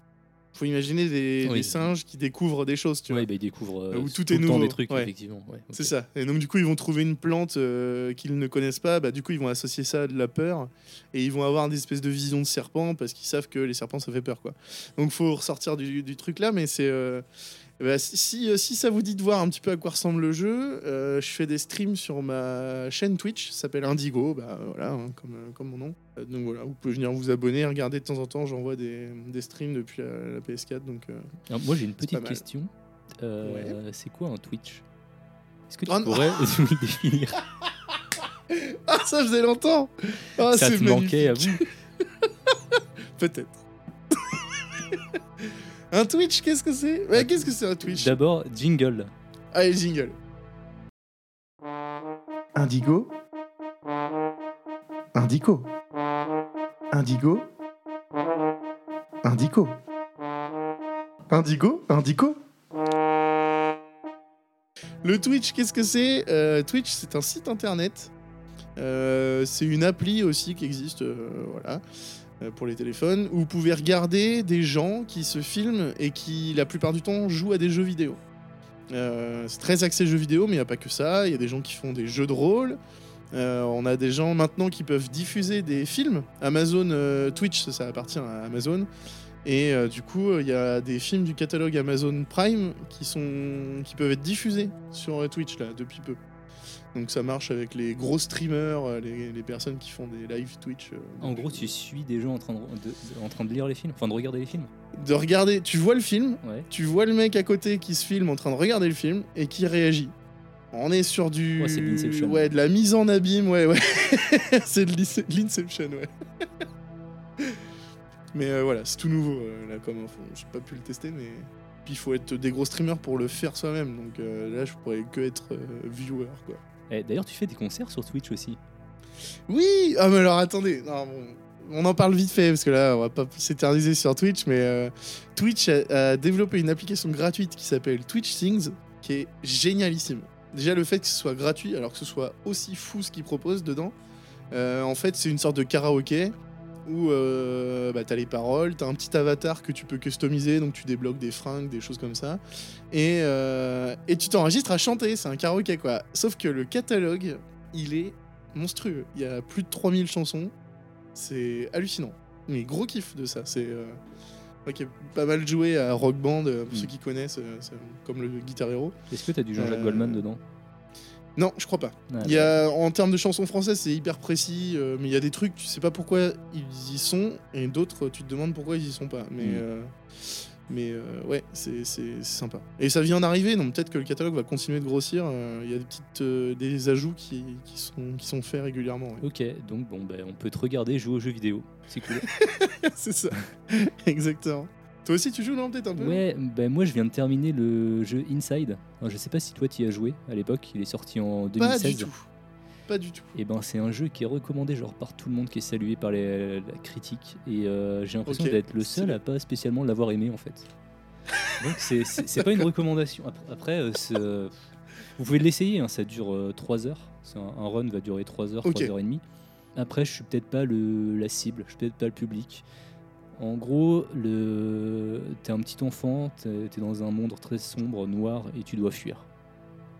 Faut imaginer des,
Oui.
des singes qui découvrent des choses, tu vois.
Ouais, bah, ils découvrent euh,
Où tout
tout
est nouveau,
des trucs,
ouais.
effectivement. ouais.
C'est ça. Et donc, du coup, ils vont trouver une plante euh, qu'ils ne connaissent pas. Bah, du coup, ils vont associer ça à de la peur. Et ils vont avoir des espèces de visions de serpents parce qu'ils savent que les serpents, ça fait peur. Quoi. Donc, faut ressortir du, du truc là. Mais c'est. euh, Eh ben, si, si, euh, si ça vous dit de voir un petit peu à quoi ressemble le jeu, euh, je fais des streams sur ma chaîne Twitch, ça s'appelle Indigo, bah voilà, hein, comme, euh, comme mon nom. Euh, donc voilà, vous pouvez venir vous abonner, regarder de temps en temps, j'envoie des, des streams depuis la, la PS4. Donc, euh,
Alors, moi j'ai une petite question. C'est quoi un Twitch? Est-ce que tu
Oh non.
pourrais [LAUGHS] nous le définir? [LAUGHS]
Ah, ça faisait longtemps Ah,
Ça te manquait à vous [LAUGHS]
Peut-être. Un Twitch, qu'est-ce que c'est ouais, Qu'est-ce que c'est un Twitch
D'abord, jingle.
Allez, jingle. Indigo. Indigo. Indigo. Indigo. Indigo. Indigo. Le Twitch, qu'est-ce que c'est Euh, Twitch, c'est un site internet. Euh, c'est une appli aussi qui existe, euh, voilà, euh, pour les téléphones, où vous pouvez regarder des gens qui se filment et qui, la plupart du temps, jouent à des jeux vidéo. Euh, c'est très axé jeux vidéo, mais il n'y a pas que ça. Il y a des gens qui font des jeux de rôle. Euh, on a des gens maintenant qui peuvent diffuser des films. Amazon euh, Twitch, ça, appartient à Amazon. Et euh, du coup, il y a des films du catalogue Amazon Prime qui, sont, qui peuvent être diffusés sur euh, Twitch là, depuis peu. Donc ça marche avec les gros streamers, euh, les, les personnes qui font des live Twitch. euh,
En gros, tu suis des gens en train de, de- en train de lire les films, enfin de regarder les films.
De regarder, tu vois le film,
Ouais.
tu vois le mec à côté qui se filme en train de regarder le film et qui réagit. On est sur du.
Ouais, c'est de l'Inception.
Ouais, de la mise en abîme, ouais, ouais. [LAUGHS] c'est de l'Ince- de l'Inception, ouais. [LAUGHS] mais euh, voilà, c'est tout nouveau, euh, là, comme info. J'ai pas pu le tester, mais. Puis il faut être des gros streamers pour le faire soi-même, donc euh, là, je pourrais que être euh, viewer, quoi.
Eh, D'ailleurs, tu fais des concerts sur Twitch aussi.
Oui Ah, mais alors attendez, non, bon, on en parle vite fait parce que là, on va pas s'éterniser sur Twitch, mais euh, Twitch a, a développé une application gratuite qui s'appelle Twitch Things, qui est génialissime. Déjà, le fait que ce soit gratuit, alors que ce soit aussi fou ce qu'ils proposent dedans, euh, en fait, c'est une sorte de karaoké où euh, bah, t'as les paroles, t'as un petit avatar que tu peux customiser, donc tu débloques des fringues, des choses comme ça, et, euh, et tu t'enregistres à chanter, c'est un karaoké quoi. Sauf que le catalogue, il est monstrueux. Il y a plus de 3000 chansons. C'est hallucinant. Mais gros kiff de ça. C'est. Euh... moi qui ai pas mal joué à Rock Band, euh, pour
Mm.
ceux qui connaissent, euh, comme le Guitar Hero.
Est-ce que tu as du Jean-Jacques Goldman dedans?
Non, je crois pas.
Ah,
Il y a, en termes de chansons françaises, c'est hyper précis, euh, mais il y a des trucs, tu sais pas pourquoi ils y sont, et d'autres, tu te demandes pourquoi ils y sont pas. Mais,
Mm.
euh, mais euh, ouais, c'est sympa. Et ça vient d'arriver, donc peut-être que le catalogue va continuer de grossir. Il y a des, petites, des ajouts qui, qui sont, qui sont faits régulièrement. ouais.
Ok, donc bon, ben, on peut te regarder jouer aux jeux vidéo. C'est cool. [LAUGHS]
c'est ça, [LAUGHS] exactement. Toi aussi, tu joues, non Peut-être un peu
ouais, ben moi je viens de terminer le jeu Inside. Alors, je sais pas si toi tu y as joué à l'époque, il est sorti en
Pas
2016.
du tout. Pas du tout.
Et ben c'est un jeu qui est recommandé genre par tout le monde, qui est salué par les- la critique. Et euh, j'ai l'impression
Ok,
d'être le seul à pas spécialement l'avoir aimé en fait. [LAUGHS] Donc c'est- pas une recommandation. Après, euh, euh, vous pouvez l'essayer, hein, ça dure 3 heures. Un, un run va durer 3 heures,
Ok.
3 heures et demie. Après je suis peut-être pas le, la cible, je suis peut-être pas le public. En gros, le... t'es un petit enfant, t'es es dans un monde très sombre, noir, et tu dois fuir.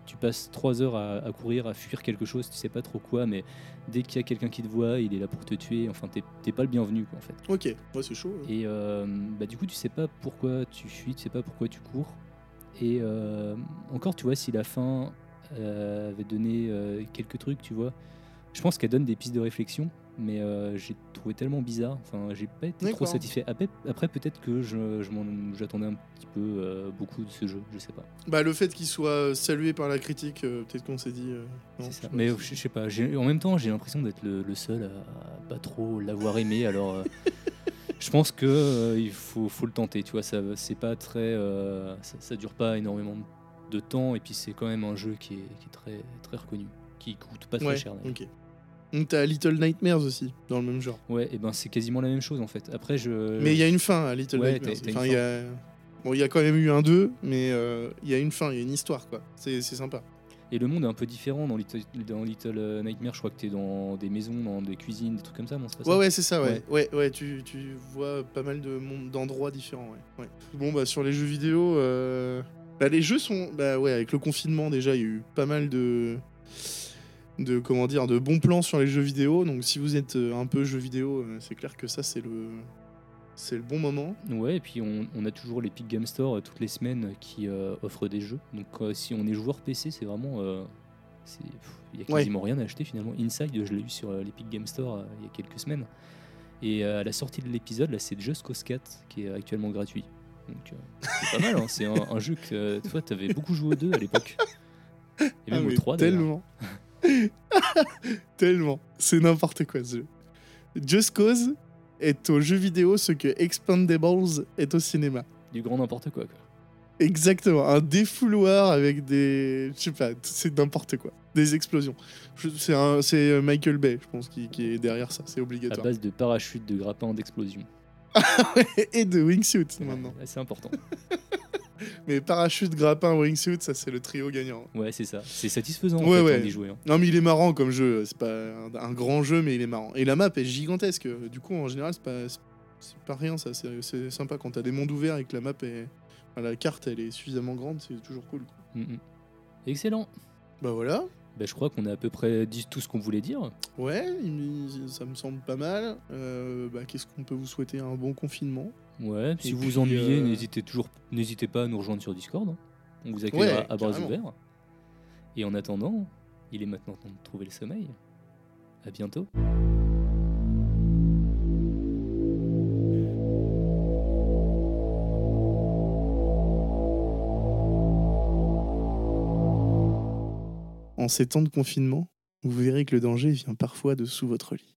Tu passes trois heures à, à courir, à fuir quelque chose, tu sais pas trop quoi, mais dès qu'il y a quelqu'un qui te voit, il est là pour te tuer. Enfin, t'es pas le bienvenu, quoi, en fait.
Ok, ouais, c'est chaud. hein.
Et euh, bah, du coup, tu sais pas pourquoi tu fuis, tu sais pas pourquoi tu cours. Et euh, encore, tu vois, si la fin euh, avait donné euh, quelques trucs, tu vois, je pense qu'elle donne des pistes de réflexion, mais euh, j'ai trouvé tellement bizarre. Enfin, j'ai pas été trop satisfait. Après, après peut-être que je, j'attendais un petit peu euh, beaucoup de ce jeu, je sais pas.
Bah, le fait qu'il soit salué par la critique, euh, peut-être qu'on s'est dit. euh, non,
ça. Mais euh, je, sais pas, en même temps, j'ai l'impression d'être le, le seul à, pas trop l'avoir aimé. Alors, euh, [LAUGHS] je pense que euh, il faut, faut le tenter. Tu vois, ça, c'est pas très, euh, ça, ça dure pas énormément de temps, et puis c'est quand même un jeu qui est, qui est très, très reconnu, qui coûte pas très
Ouais,
cher. d'ailleurs.
T'as Little Nightmares aussi, dans le même genre.
Ouais, et ben c'est quasiment la même chose en fait. Après, je.
Mais il y a une fin à Little
ouais,
Nightmares. Enfin, y a... Bon, il y a quand même eu un 2, mais euh, il y a une fin, il y a une histoire, quoi. C'est sympa.
Et le monde est un peu différent dans Little, dans Little Nightmare. Je crois que t'es dans des maisons, dans des cuisines, des trucs comme ça, non
Ouais, ouais, c'est ça, ouais. Ouais, ouais, tu, tu vois pas mal de d'endroits différents, ouais. ouais. Bon, bah, sur les jeux vidéo, euh, bah, les jeux sont. Bah, ouais, avec le confinement, déjà, il y a eu pas mal de. De comment dire de bons plans sur les jeux vidéo donc si vous êtes euh, un peu jeux vidéo euh, c'est clair que ça c'est le c'est le bon moment.
Ouais, et puis on, on a toujours l'Epic Game Store euh, toutes les semaines qui euh, offrent des jeux. Donc euh, si on est joueur PC, c'est vraiment. Il y a
Ouais.
quasiment rien à acheter finalement. Inside, je l'ai eu sur l'Epic Game Store il y a quelques semaines. Et à la sortie de l'épisode, là, c'est Just Cause 4 qui est actuellement gratuit. Donc c'est pas mal, hein. c'est un, un jeu que toi, t'avais beaucoup joué au 2 à l'époque. Et
Ah,
même au
mais
3 d'ailleurs.
tellement. [LAUGHS] tellement. C'est n'importe quoi ce jeu. Just Cause est au jeu vidéo ce que Expandables est au cinéma.
Du grand n'importe quoi. quoi.
Exactement, un défouloir avec des. Je sais pas, c'est n'importe quoi. Des explosions. C'est Michael Bay, je pense, qui, qui est derrière ça, c'est
À
obligatoire.
base de parachutes, de grappins, d'explosions. [LAUGHS]
Et de wingsuit maintenant.
C'est important. [LAUGHS] [LAUGHS]
Mais parachute, grappin, wingsuit, ça c'est le trio gagnant.
Ouais, c'est ça. C'est satisfaisant en
Ouais,
fait,
ouais.
hein, d'y jouer. hein.
Non mais il est marrant comme jeu, c'est pas un, un grand jeu mais il est marrant. Et la map est gigantesque, du coup en général c'est pas, c'est pas rien ça, c'est sympa quand t'as des mondes ouverts et que la map est... enfin, la carte elle est suffisamment grande, c'est toujours cool.
Mm, mm. Excellent.
Bah voilà,
Bah, je crois qu'on a à peu près dit tout ce qu'on voulait dire.
ouais, ça me semble pas mal. Euh, bah, Qu'est-ce qu'on peut vous souhaiter? Un bon confinement
Ouais, si
Et
vous vous ennuyez,
euh,
n'hésitez toujours, n'hésitez pas à nous rejoindre sur Discord. hein. On vous accueillera
Ouais,
à bras ouverts. Et en attendant, il est maintenant temps de trouver le sommeil. À bientôt.
En ces temps de confinement, vous verrez que le danger vient parfois de sous votre lit.